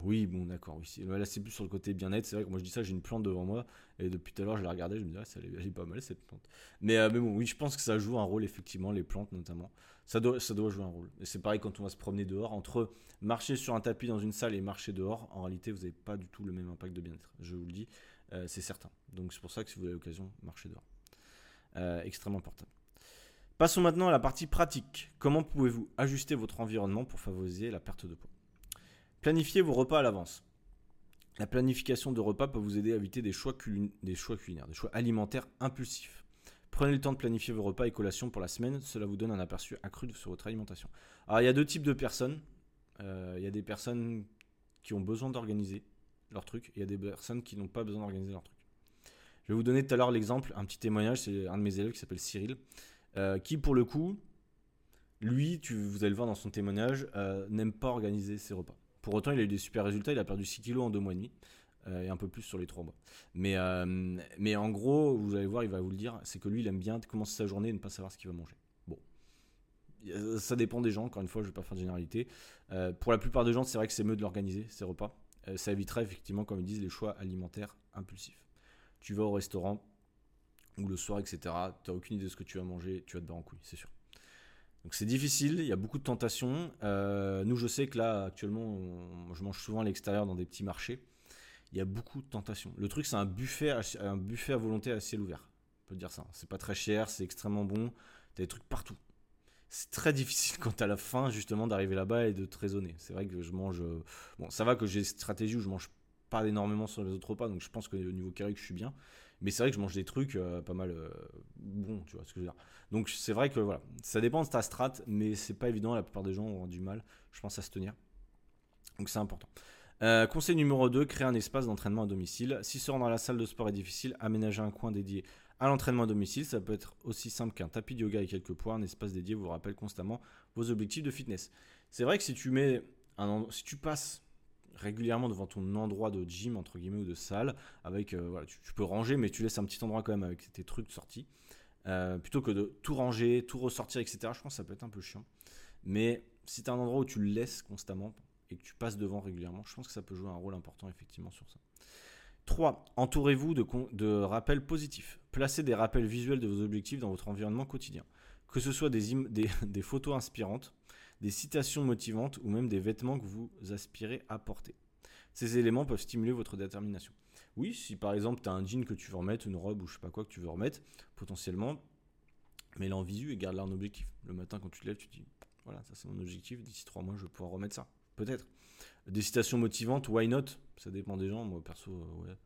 Oui, bon, d'accord. Oui. Là, c'est plus sur le côté bien-être. C'est vrai que moi, je dis ça, j'ai une plante devant moi. Et depuis tout à l'heure, je la regardais, je me disais, ah, ça, elle est pas mal cette plante. Mais, euh, mais bon, oui, je pense que ça joue un rôle, effectivement, les plantes notamment. Ça doit, jouer un rôle. Et c'est pareil quand on va se promener dehors. Entre marcher sur un tapis dans une salle et marcher dehors, en réalité, vous n'avez pas du tout le même impact de bien-être. Je vous le dis, c'est certain. Donc, c'est pour ça que si vous avez l'occasion, marchez dehors. Euh, extrêmement important. Passons maintenant à la partie pratique. Comment pouvez-vous ajuster votre environnement pour favoriser la perte de poids? Planifiez vos repas à l'avance. La planification de repas peut vous aider à éviter des choix, culinaires, des choix alimentaires impulsifs. Prenez le temps de planifier vos repas et collations pour la semaine, cela vous donne un aperçu accru sur votre alimentation. Alors il y a deux types de personnes. Euh, il y a des personnes qui ont besoin d'organiser leur truc et il y a des personnes qui n'ont pas besoin d'organiser leur truc. Je vais vous donner tout à l'heure l'exemple, un petit témoignage, c'est un de mes élèves qui s'appelle Cyril, euh, qui pour le coup, lui, tu, vous allez le voir dans son témoignage, euh, n'aime pas organiser ses repas. Pour autant, il a eu des super résultats, il a perdu 6 kilos en 2 mois et demi, euh, et un peu plus sur les 3 mois. Mais, mais en gros, vous allez voir, il va vous le dire, c'est que lui, il aime bien commencer sa journée et ne pas savoir ce qu'il va manger. Bon. Ça dépend des gens, encore une fois, je ne vais pas faire de généralité. pour la plupart des gens, c'est vrai que c'est mieux de l'organiser, ses repas. ça évitera effectivement, comme ils disent, les choix alimentaires impulsifs tu vas au restaurant ou le soir, etc. Tu n'as aucune idée de ce que tu vas manger, tu vas te barrer en couille, c'est sûr. Donc c'est difficile, il y a beaucoup de tentations. Euh, nous, je sais que là, actuellement, je mange souvent à l'extérieur dans des petits marchés. Il y a beaucoup de tentations. Le truc, c'est un buffet, un buffet à volonté à ciel ouvert. On peut dire ça. C'est pas très cher, c'est extrêmement bon. Tu as des trucs partout. C'est très difficile quand tu as la faim, justement, d'arriver là-bas et de te raisonner. C'est vrai que je mange. Euh, bon, ça va que j'ai une stratégie où je mange pas énormément sur les autres repas, donc je pense qu'au niveau calorique, je suis bien. Mais c'est vrai que je mange des trucs euh, pas mal euh, bons, tu vois ce que je veux dire. Donc c'est vrai que voilà, ça dépend de ta strat, mais c'est pas évident, la plupart des gens ont du mal, je pense, à se tenir. Donc c'est important. Euh, conseil numéro 2, créer un espace d'entraînement à domicile. Si se rendre à la salle de sport est difficile, aménager un coin dédié à l'entraînement à domicile. Ça peut être aussi simple qu'un tapis de yoga et quelques poids. Un espace dédié vous rappelle constamment vos objectifs de fitness. C'est vrai que si tu mets un si tu passes régulièrement devant ton endroit de gym entre guillemets ou de salle avec euh, tu, peux ranger mais tu laisses un petit endroit quand même avec tes trucs sortis euh, plutôt que de tout ranger tout ressortir etc je pense que ça peut être un peu chiant mais si tu un endroit où tu le laisses constamment et que tu passes devant régulièrement je pense que ça peut jouer un rôle important effectivement sur ça 3. Entourez-vous de, rappels positifs. Placez des rappels visuels de vos objectifs dans votre environnement quotidien. Que ce soit des photos inspirantes, des citations motivantes ou même des vêtements que vous aspirez à porter. Ces éléments peuvent stimuler votre détermination. Oui, si par exemple tu as un jean que tu veux remettre, une robe ou je sais pas quoi que tu veux remettre, potentiellement, mets-la en visu et garde-la en objectif. Le matin quand tu te lèves, tu te dis voilà, ça c'est mon objectif, d'ici trois mois je vais pouvoir remettre ça. Peut-être. Des citations motivantes, why not? Ça dépend des gens, moi perso, euh, ouais.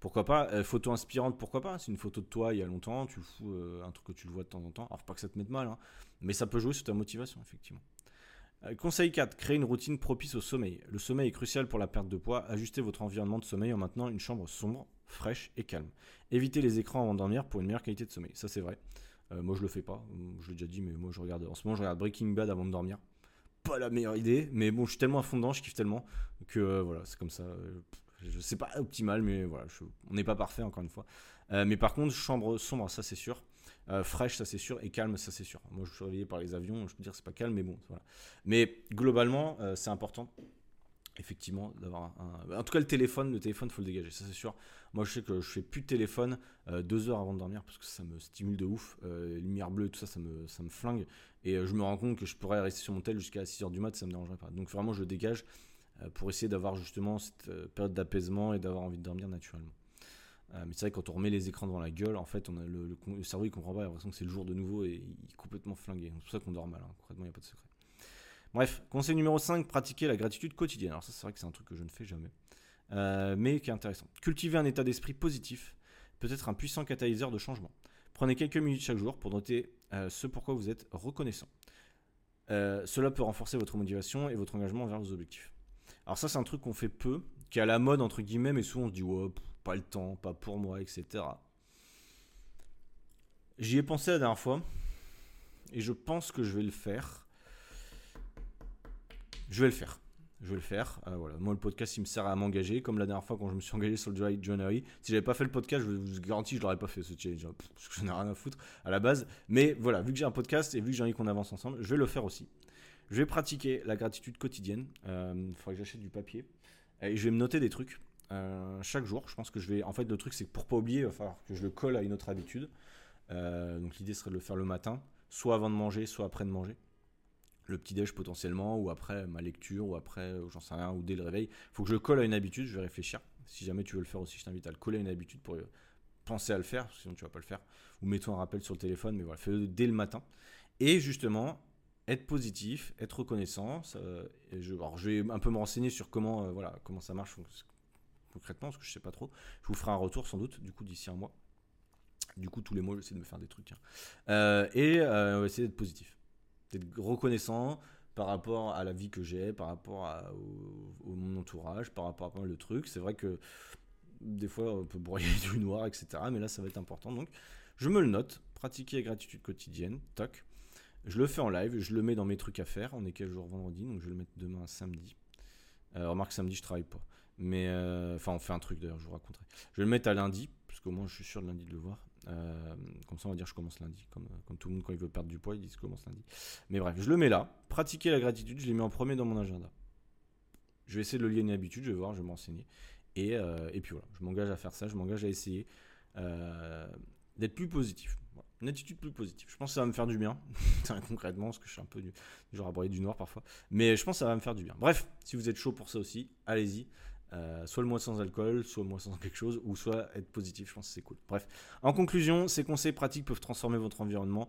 Pourquoi pas euh, Photo inspirante, pourquoi pas C'est une photo de toi il y a longtemps, tu fous, euh, un truc que tu le vois de temps en temps. Alors, pas que ça te mette mal, hein, mais ça peut jouer sur ta motivation, effectivement. Euh, conseil 4, créer une routine propice au sommeil. Le sommeil est crucial pour la perte de poids. Ajustez votre environnement de sommeil en maintenant une chambre sombre, fraîche et calme. Évitez les écrans avant de dormir pour une meilleure qualité de sommeil. Ça, c'est vrai. moi, je le fais pas. Je l'ai déjà dit, mais moi, je regarde. En ce moment, je regarde Breaking Bad avant de dormir. Pas la meilleure idée, mais bon, je suis tellement à fond dedans, je kiffe tellement que voilà, c'est comme ça. Je sais pas optimal, mais voilà, on n'est pas parfait encore une fois. Euh, mais par contre, chambre sombre, ça c'est sûr. Euh, fraîche, ça c'est sûr. Et calme, ça c'est sûr. Moi, je suis réveillé par les avions, je peux dire c'est pas calme, mais bon, voilà. Mais globalement, euh, c'est important. effectivement d'avoir un, en tout cas le téléphone le téléphone faut le dégager ça c'est sûr moi je sais que je fais plus de téléphone deux heures avant de dormir parce que ça me stimule de ouf lumière bleue tout ça ça me, ça me flingue et je me rends compte que je pourrais rester sur mon tel jusqu'à 6 heures du mat ça me dérangerait pas donc vraiment je le dégage pour essayer d'avoir justement cette période d'apaisement et d'avoir envie de dormir naturellement mais c'est vrai quand on remet les écrans devant la gueule en fait on le, le, cerveau il comprend pas il a l'impression que c'est le jour de nouveau et il est complètement flingué c'est pour ça qu'on dort mal hein. concrètement il n'y a pas de secret Bref, conseil numéro 5, pratiquer la gratitude quotidienne. Alors ça c'est vrai que c'est un truc que je ne fais jamais, euh, mais qui est intéressant. Cultiver un état d'esprit positif peut être un puissant catalyseur de changement. Prenez quelques minutes chaque jour pour noter euh, ce pourquoi vous êtes reconnaissant. Euh, cela peut renforcer votre motivation et votre engagement vers vos objectifs. Alors ça c'est un truc qu'on fait peu, qui est à la mode entre guillemets, mais souvent on se dit ouais, pas le temps, pas pour moi, etc. J'y ai pensé la dernière fois, et je pense que je vais le faire. Je vais le faire. Je vais le faire. Euh, voilà. Moi, le podcast, il me sert à m'engager. Comme la dernière fois, quand je me suis engagé sur le Dry January. Si j'avais pas fait le podcast, je vous garantis, je l'aurais pas fait ce challenge. Hein, parce que je n'ai rien à foutre à la base. Mais voilà, vu que j'ai un podcast et vu que j'ai envie qu'on avance ensemble, je vais le faire aussi. Je vais pratiquer la gratitude quotidienne. Il euh, faudrait que j'achète du papier. Et je vais me noter des trucs euh, chaque jour. Je pense que je vais. En fait, le truc, c'est que pour pas oublier, il va falloir que je le colle à une autre habitude. donc, l'idée serait de le faire le matin, soit avant de manger, soit après de manger le petit déj potentiellement, ou après ma lecture, ou après, euh, j'en sais rien, ou dès le réveil. Il faut que je le colle à une habitude, je vais réfléchir. Si jamais tu veux le faire aussi, je t'invite à le coller à une habitude pour euh, penser à le faire, sinon tu vas pas le faire. Ou mets-toi un rappel sur le téléphone, mais voilà, fais-le dès le matin. Et justement, être positif, être reconnaissant. je, alors je vais un peu me renseigner sur comment, euh, voilà, comment ça marche concrètement, parce que je sais pas trop. Je vous ferai un retour sans doute, du coup, d'ici un mois. Du coup, tous les mois, j'essaie de me faire des trucs. et on va essayer d'être positif d'être reconnaissant par rapport à la vie que j'ai, par rapport à, mon entourage, par rapport à mal de trucs. C'est vrai que des fois on peut broyer du noir, etc. Mais là ça va être important. Donc je me le note, pratiquer la gratitude quotidienne, toc. Je le fais en live, je le mets dans mes trucs à faire. On est quel jour vendredi, donc je vais le mettre demain samedi. Euh, remarque samedi je travaille pas. Mais euh, enfin on fait un truc d'ailleurs, je vous raconterai. Je vais le mettre à lundi, parce qu'au moins je suis sûr de lundi de le voir. Euh, comme ça, on va dire je commence lundi. Comme, comme tout le monde, quand il veut perdre du poids, il dit je commence lundi. Mais bref, je le mets là. Pratiquer la gratitude, je l'ai mis en premier dans mon agenda. Je vais essayer de le lier à une habitude, je vais voir, je vais m'enseigner. Et, euh, et, puis voilà, je m'engage à faire ça, je m'engage à essayer euh, d'être plus positif. Une attitude plus positive. Je pense que ça va me faire du bien, concrètement, parce que je suis un peu du, genre à broyer du noir parfois. Mais je pense que ça va me faire du bien. Bref, si vous êtes chaud pour ça aussi, allez-y. Euh, soit le mois sans alcool, soit le mois sans quelque chose, ou soit être positif, je pense que c'est cool. Bref, en conclusion, ces conseils pratiques peuvent transformer votre environnement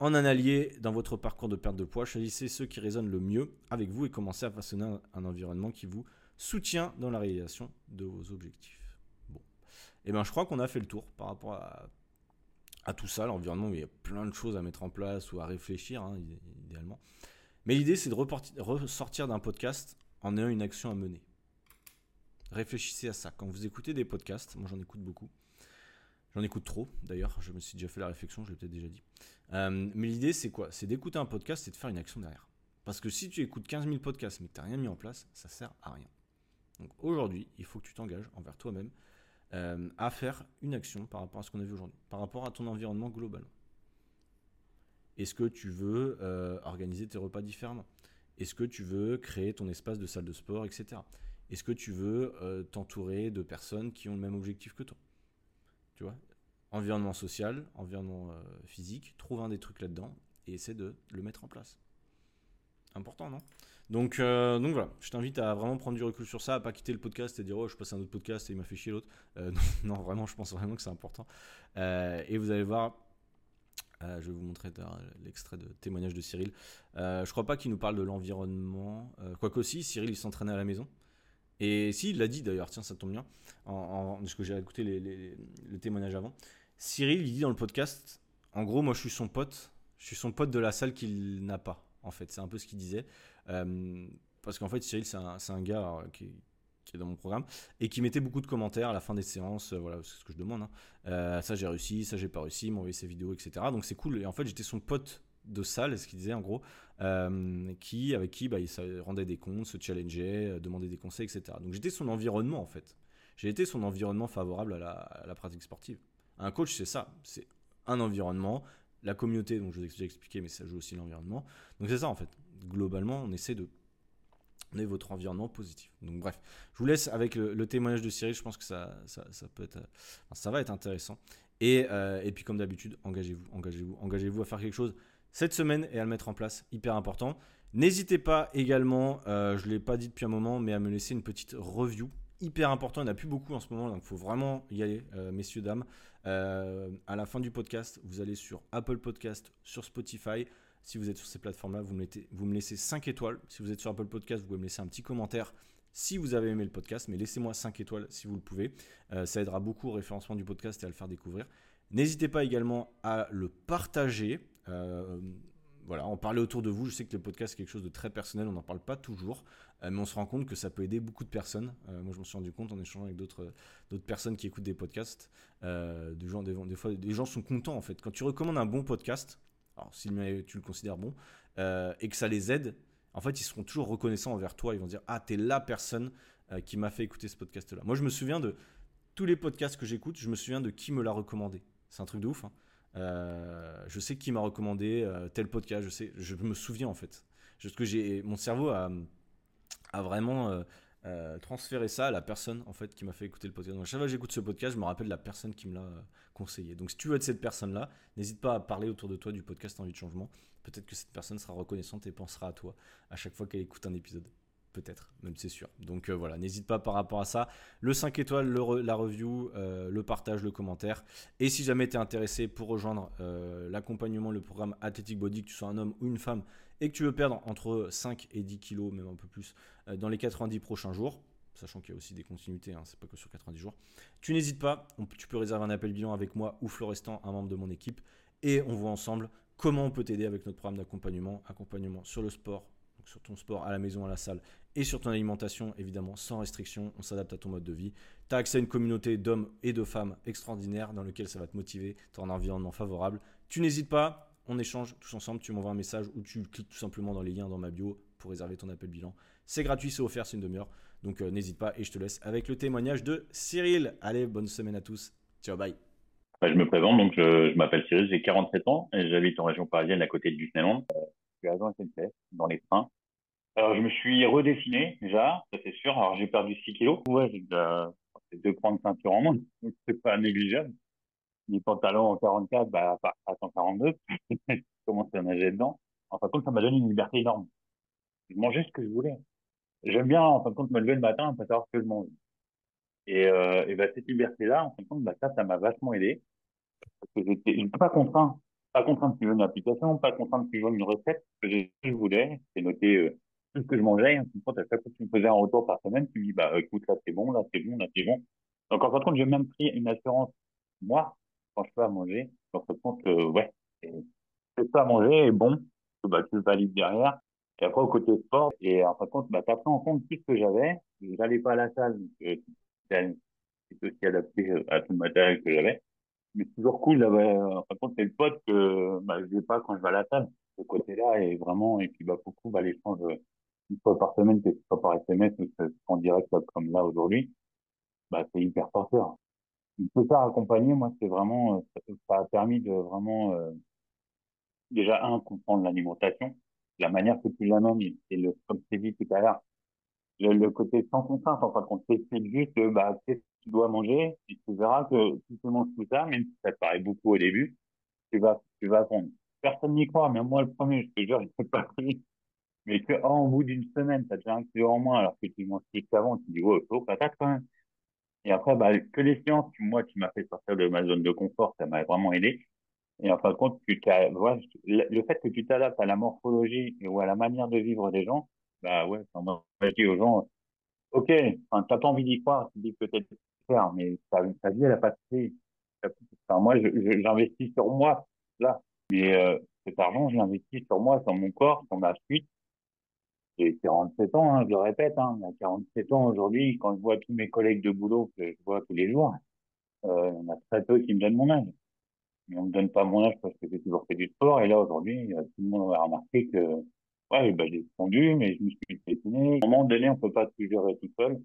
en un allié dans votre parcours de perte de poids. Choisissez ceux qui résonnent le mieux avec vous et commencez à façonner un, environnement qui vous soutient dans la réalisation de vos objectifs. Bon, eh ben je crois qu'on a fait le tour par rapport à, à tout ça, l'environnement où il y a plein de choses à mettre en place ou à réfléchir, hein, idéalement. Mais l'idée, c'est de ressortir d'un podcast en ayant une action à mener. Réfléchissez à ça. Quand vous écoutez des podcasts, moi j'en écoute beaucoup. J'en écoute trop, d'ailleurs, je me suis déjà fait la réflexion, je l'ai peut-être déjà dit. Euh, mais l'idée, c'est quoi? C'est d'écouter un podcast et de faire une action derrière. Parce que si tu écoutes 15 000 podcasts mais que tu n'as rien mis en place, ça sert à rien. Donc aujourd'hui, il faut que tu t'engages envers toi-même euh, à faire une action par rapport à ce qu'on a vu aujourd'hui, par rapport à ton environnement globalement. Est-ce que tu veux euh, organiser tes repas différemment? Est-ce que tu veux créer ton espace de salle de sport, etc. Est-ce que tu veux euh, t'entourer de personnes qui ont le même objectif que toi? Tu vois? Environnement social, environnement physique, trouve un des trucs là-dedans et essaie de le mettre en place. Important, non? Donc, euh, donc voilà, je t'invite à vraiment prendre du recul sur ça, à pas quitter le podcast et dire oh je passe un autre podcast et il m'a fait chier l'autre. non, vraiment, je pense vraiment que c'est important. et vous allez voir, je vais vous montrer l'extrait de témoignage de Cyril. je crois pas qu'il nous parle de l'environnement. Quoique aussi, Cyril il s'entraînait à la maison. Et si, il l'a dit d'ailleurs, tiens, ça tombe bien, en, parce que j'ai écouté les, le témoignage avant. Cyril, il dit dans le podcast, en gros, moi je suis son pote, je suis son pote de la salle qu'il n'a pas, en fait. C'est un peu ce qu'il disait. Euh, parce qu'en fait, Cyril, c'est un, un, gars euh, qui, est dans mon programme et qui mettait beaucoup de commentaires à la fin des séances. Euh, voilà, c'est ce que je demande. Hein. ça, j'ai réussi, ça, j'ai pas réussi, m'envoyer ses vidéos, etc. Donc c'est cool. Et en fait, j'étais son pote de salle, ce qu'il disait en gros, qui, avec qui bah, il rendait des comptes, se challengeait, demandait des conseils, etc. Donc j'étais son environnement en fait. J'ai été son environnement favorable à la, pratique sportive. Un coach, c'est ça, c'est un environnement, la communauté, donc je vous ai expliqué, mais ça joue aussi l'environnement. Donc c'est ça en fait. Globalement, on essaie de, on est votre environnement positif. Donc bref, je vous laisse avec le, témoignage de Cyril, je pense que ça, ça, peut être, ça va être intéressant. Et, euh, et puis comme d'habitude, engagez-vous, engagez-vous, engagez-vous à faire quelque chose cette semaine et à le mettre en place, hyper important. N'hésitez pas également, euh, je ne l'ai pas dit depuis un moment, mais à me laisser une petite review. Hyper important, il n'y en a plus beaucoup en ce moment, donc il faut vraiment y aller, euh, messieurs, dames. à la fin du podcast, vous allez sur Apple Podcast, sur Spotify. Si vous êtes sur ces plateformes-là, vous, me laissez 5 étoiles. Si vous êtes sur Apple Podcast, vous pouvez me laisser un petit commentaire si vous avez aimé le podcast, mais laissez-moi 5 étoiles si vous le pouvez. ça aidera beaucoup au référencement du podcast et à le faire découvrir. N'hésitez pas également à le partager. Euh, voilà, en parler autour de vous. Je sais que le podcast est quelque chose de très personnel, on n'en parle pas toujours, euh, mais on se rend compte que ça peut aider beaucoup de personnes. Euh, moi, je m'en suis rendu compte en échangeant avec d'autres personnes qui écoutent des podcasts. des, des, fois, des gens sont contents en fait. Quand tu recommandes un bon podcast, alors si tu le considères bon, et que ça les aide, en fait, ils seront toujours reconnaissants envers toi. Ils vont dire Ah, t'es la personne qui m'a fait écouter ce podcast-là. Moi, je me souviens de tous les podcasts que j'écoute, je me souviens de qui me l'a recommandé. C'est un truc de ouf. Hein. Euh, je sais qui m'a recommandé euh, tel podcast. Je sais, je me souviens en fait. Juste que j'ai, mon cerveau a, a vraiment euh, transféré ça à la personne en fait qui m'a fait écouter le podcast. Chaque fois que j'écoute ce podcast, je me rappelle la personne qui me l'a conseillé. Donc si tu veux être cette personne-là, n'hésite pas à parler autour de toi du podcast Envie de changement. Peut-être que cette personne sera reconnaissante et pensera à toi à chaque fois qu'elle écoute un épisode peut-être, même c'est sûr. Donc euh, voilà, n'hésite pas par rapport à ça. Le 5 étoiles, la review, euh, le partage, le commentaire. Et si jamais tu es intéressé pour rejoindre euh, l'accompagnement, le programme Athletic Body, que tu sois un homme ou une femme, et que tu veux perdre entre 5 et 10 kilos, même un peu plus, dans les 90 prochains jours, sachant qu'il y a aussi des continuités, hein, c'est pas que sur 90 jours, tu n'hésites pas, tu peux réserver un appel bilan avec moi ou Florestan, un membre de mon équipe, et on voit ensemble comment on peut t'aider avec notre programme d'accompagnement, accompagnement sur le sport, sur ton sport à la maison, à la salle et sur ton alimentation, évidemment, sans restriction. On s'adapte à ton mode de vie. Tu as accès à une communauté d'hommes et de femmes extraordinaires dans lequel ça va te motiver. Tu as un environnement favorable. Tu n'hésites pas, on échange tous ensemble. Tu m'envoies un message ou tu cliques tout simplement dans les liens dans ma bio pour réserver ton appel bilan. C'est gratuit, c'est offert, c'est une demi-heure. Donc euh, n'hésite pas et je te laisse avec le témoignage de Cyril. Allez, bonne semaine à tous. Ciao, bye. Bah, je me présente, donc je, m'appelle Cyril, j'ai 47 ans et j'habite en région parisienne à côté de Disneyland. Euh, je suis agent SNCF dans les trains alors, je me suis redessiné, déjà, ça c'est sûr. Alors, j'ai perdu 6 kilos. Ouais, j'ai déjà deux points de ceinture en moins, donc c'est pas négligeable. Les pantalons en 44, bah, à 142, je commence à nager dedans. En fin de compte, ça m'a donné une liberté énorme. Je mangeais ce que je voulais. J'aime bien, en fin de compte, me lever le matin pas savoir ce que je mange. Et, euh, et bah, cette liberté-là, en fin de compte, bah, ça, ça m'a vachement aidé. Parce que j'étais, pas contraint. Pas contraint de suivre une application, pas contraint de suivre une recette. Ce que je voulais, c'est noter euh, tout ce que je mangeais. En fin à chaque fois que tu me faisais un retour par semaine, tu me dis, bah, écoute, là, c'est bon, là, c'est bon, là, c'est bon. Donc, en fin de compte, j'ai même pris une assurance, moi, quand je fais à manger. En fin de compte, euh, ouais, c'est ça à manger est bon, que, bah, tu le valides derrière. Et après, au côté sport, et en fin de compte, bah, tu en compte tout ce que j'avais. Je n'allais pas à la salle, donc, euh, c'est aussi adapté euh, à tout le matériel que j'avais. Mais c'est toujours cool en fin de compte, c'est le pote que, bah, je n'ai pas quand je vais à la salle. Ce côté-là est vraiment, et puis, bah, beaucoup, bah, l'échange, une fois par semaine, que ce soit par SMS ou en direct comme là aujourd'hui, bah, c'est hyper porteur. Tout ça accompagner, moi, c'est vraiment, euh, ça a permis de vraiment, euh, déjà, un, comprendre l'alimentation, la manière que tu l'amènes, et le, comme je t'ai dit tout à l'heure, le, le, côté sans contrainte, enfin, qu'on t'explique juste, euh, bah, qu'est-ce que tu dois manger, et tu verras que si tu manges tout ça, même si ça te paraît beaucoup au début, tu vas, tu vas apprendre. Personne n'y croit, mais moi, le premier, je te jure, je pas pris mais que, oh, bout d'une semaine, t'as déjà un kilo en moins, alors que tu manges plus qu'avant, tu dis, oh, patate quand même. Et après, bah, que les séances, moi, qui m'a fait sortir de ma zone de confort, ça m'a vraiment aidé. Et en fin de compte, tu ouais, le fait que tu t'adaptes à la morphologie ou à la manière de vivre des gens, bah ouais, ça je dis aux gens, ok, enfin, t'as pas envie d'y croire, tu dis peut-être faire, mais ta, ta vie, elle a pas de Enfin, moi, j'investis sur moi, là. Mais euh, cet argent, je l'investis sur moi, sur mon corps, sur ma suite, j'ai 47 ans, hein, je le répète, hein, à 47 ans aujourd'hui, quand je vois tous mes collègues de boulot que je vois tous les jours, euh, il y en a très peu qui me donnent mon âge. Mais on me donne pas mon âge parce que j'ai toujours fait du sport, et là aujourd'hui, euh, tout le monde a remarqué que ouais, bah, j'ai fondu, mais je me suis piétiné. À un moment donné, on peut pas tout gérer tout seul.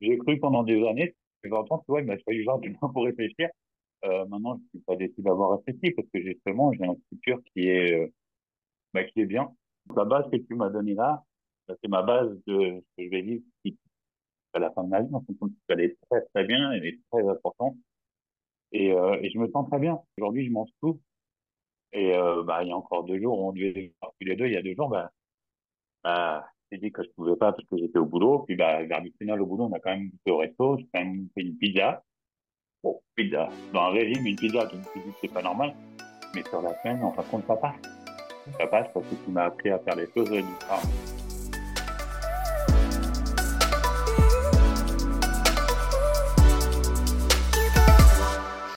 J'ai cru pendant des années, que j'entends, tu vois, il m'a fallu genre du temps pour réfléchir. Euh, maintenant, je suis pas déçu d'avoir réfléchi parce que justement, j'ai une structure qui est, euh, bah, qui est bien. La base que tu m'as donnée là, c'est ma base de ce que je vais vivre à la fin de ma vie. En fonction de est très très bien, elle est très importante. Et, euh, et je me sens très bien. Aujourd'hui, je mange tout. Et euh, bah, il y a encore deux jours, on devait voir tous les deux. Il y a deux jours, bah, bah, j'ai dit que je pouvais pas parce que j'étais au boulot. Puis bah, vers du final au boulot, on a quand même fait au resto. J'ai quand même fait une pizza. Bon, pizza. Dans un régime, une pizza, c'est pas normal. Mais sur la semaine, en fin de compte, ça passe. Ça passe parce que tu m'as appris à faire les choses différemment.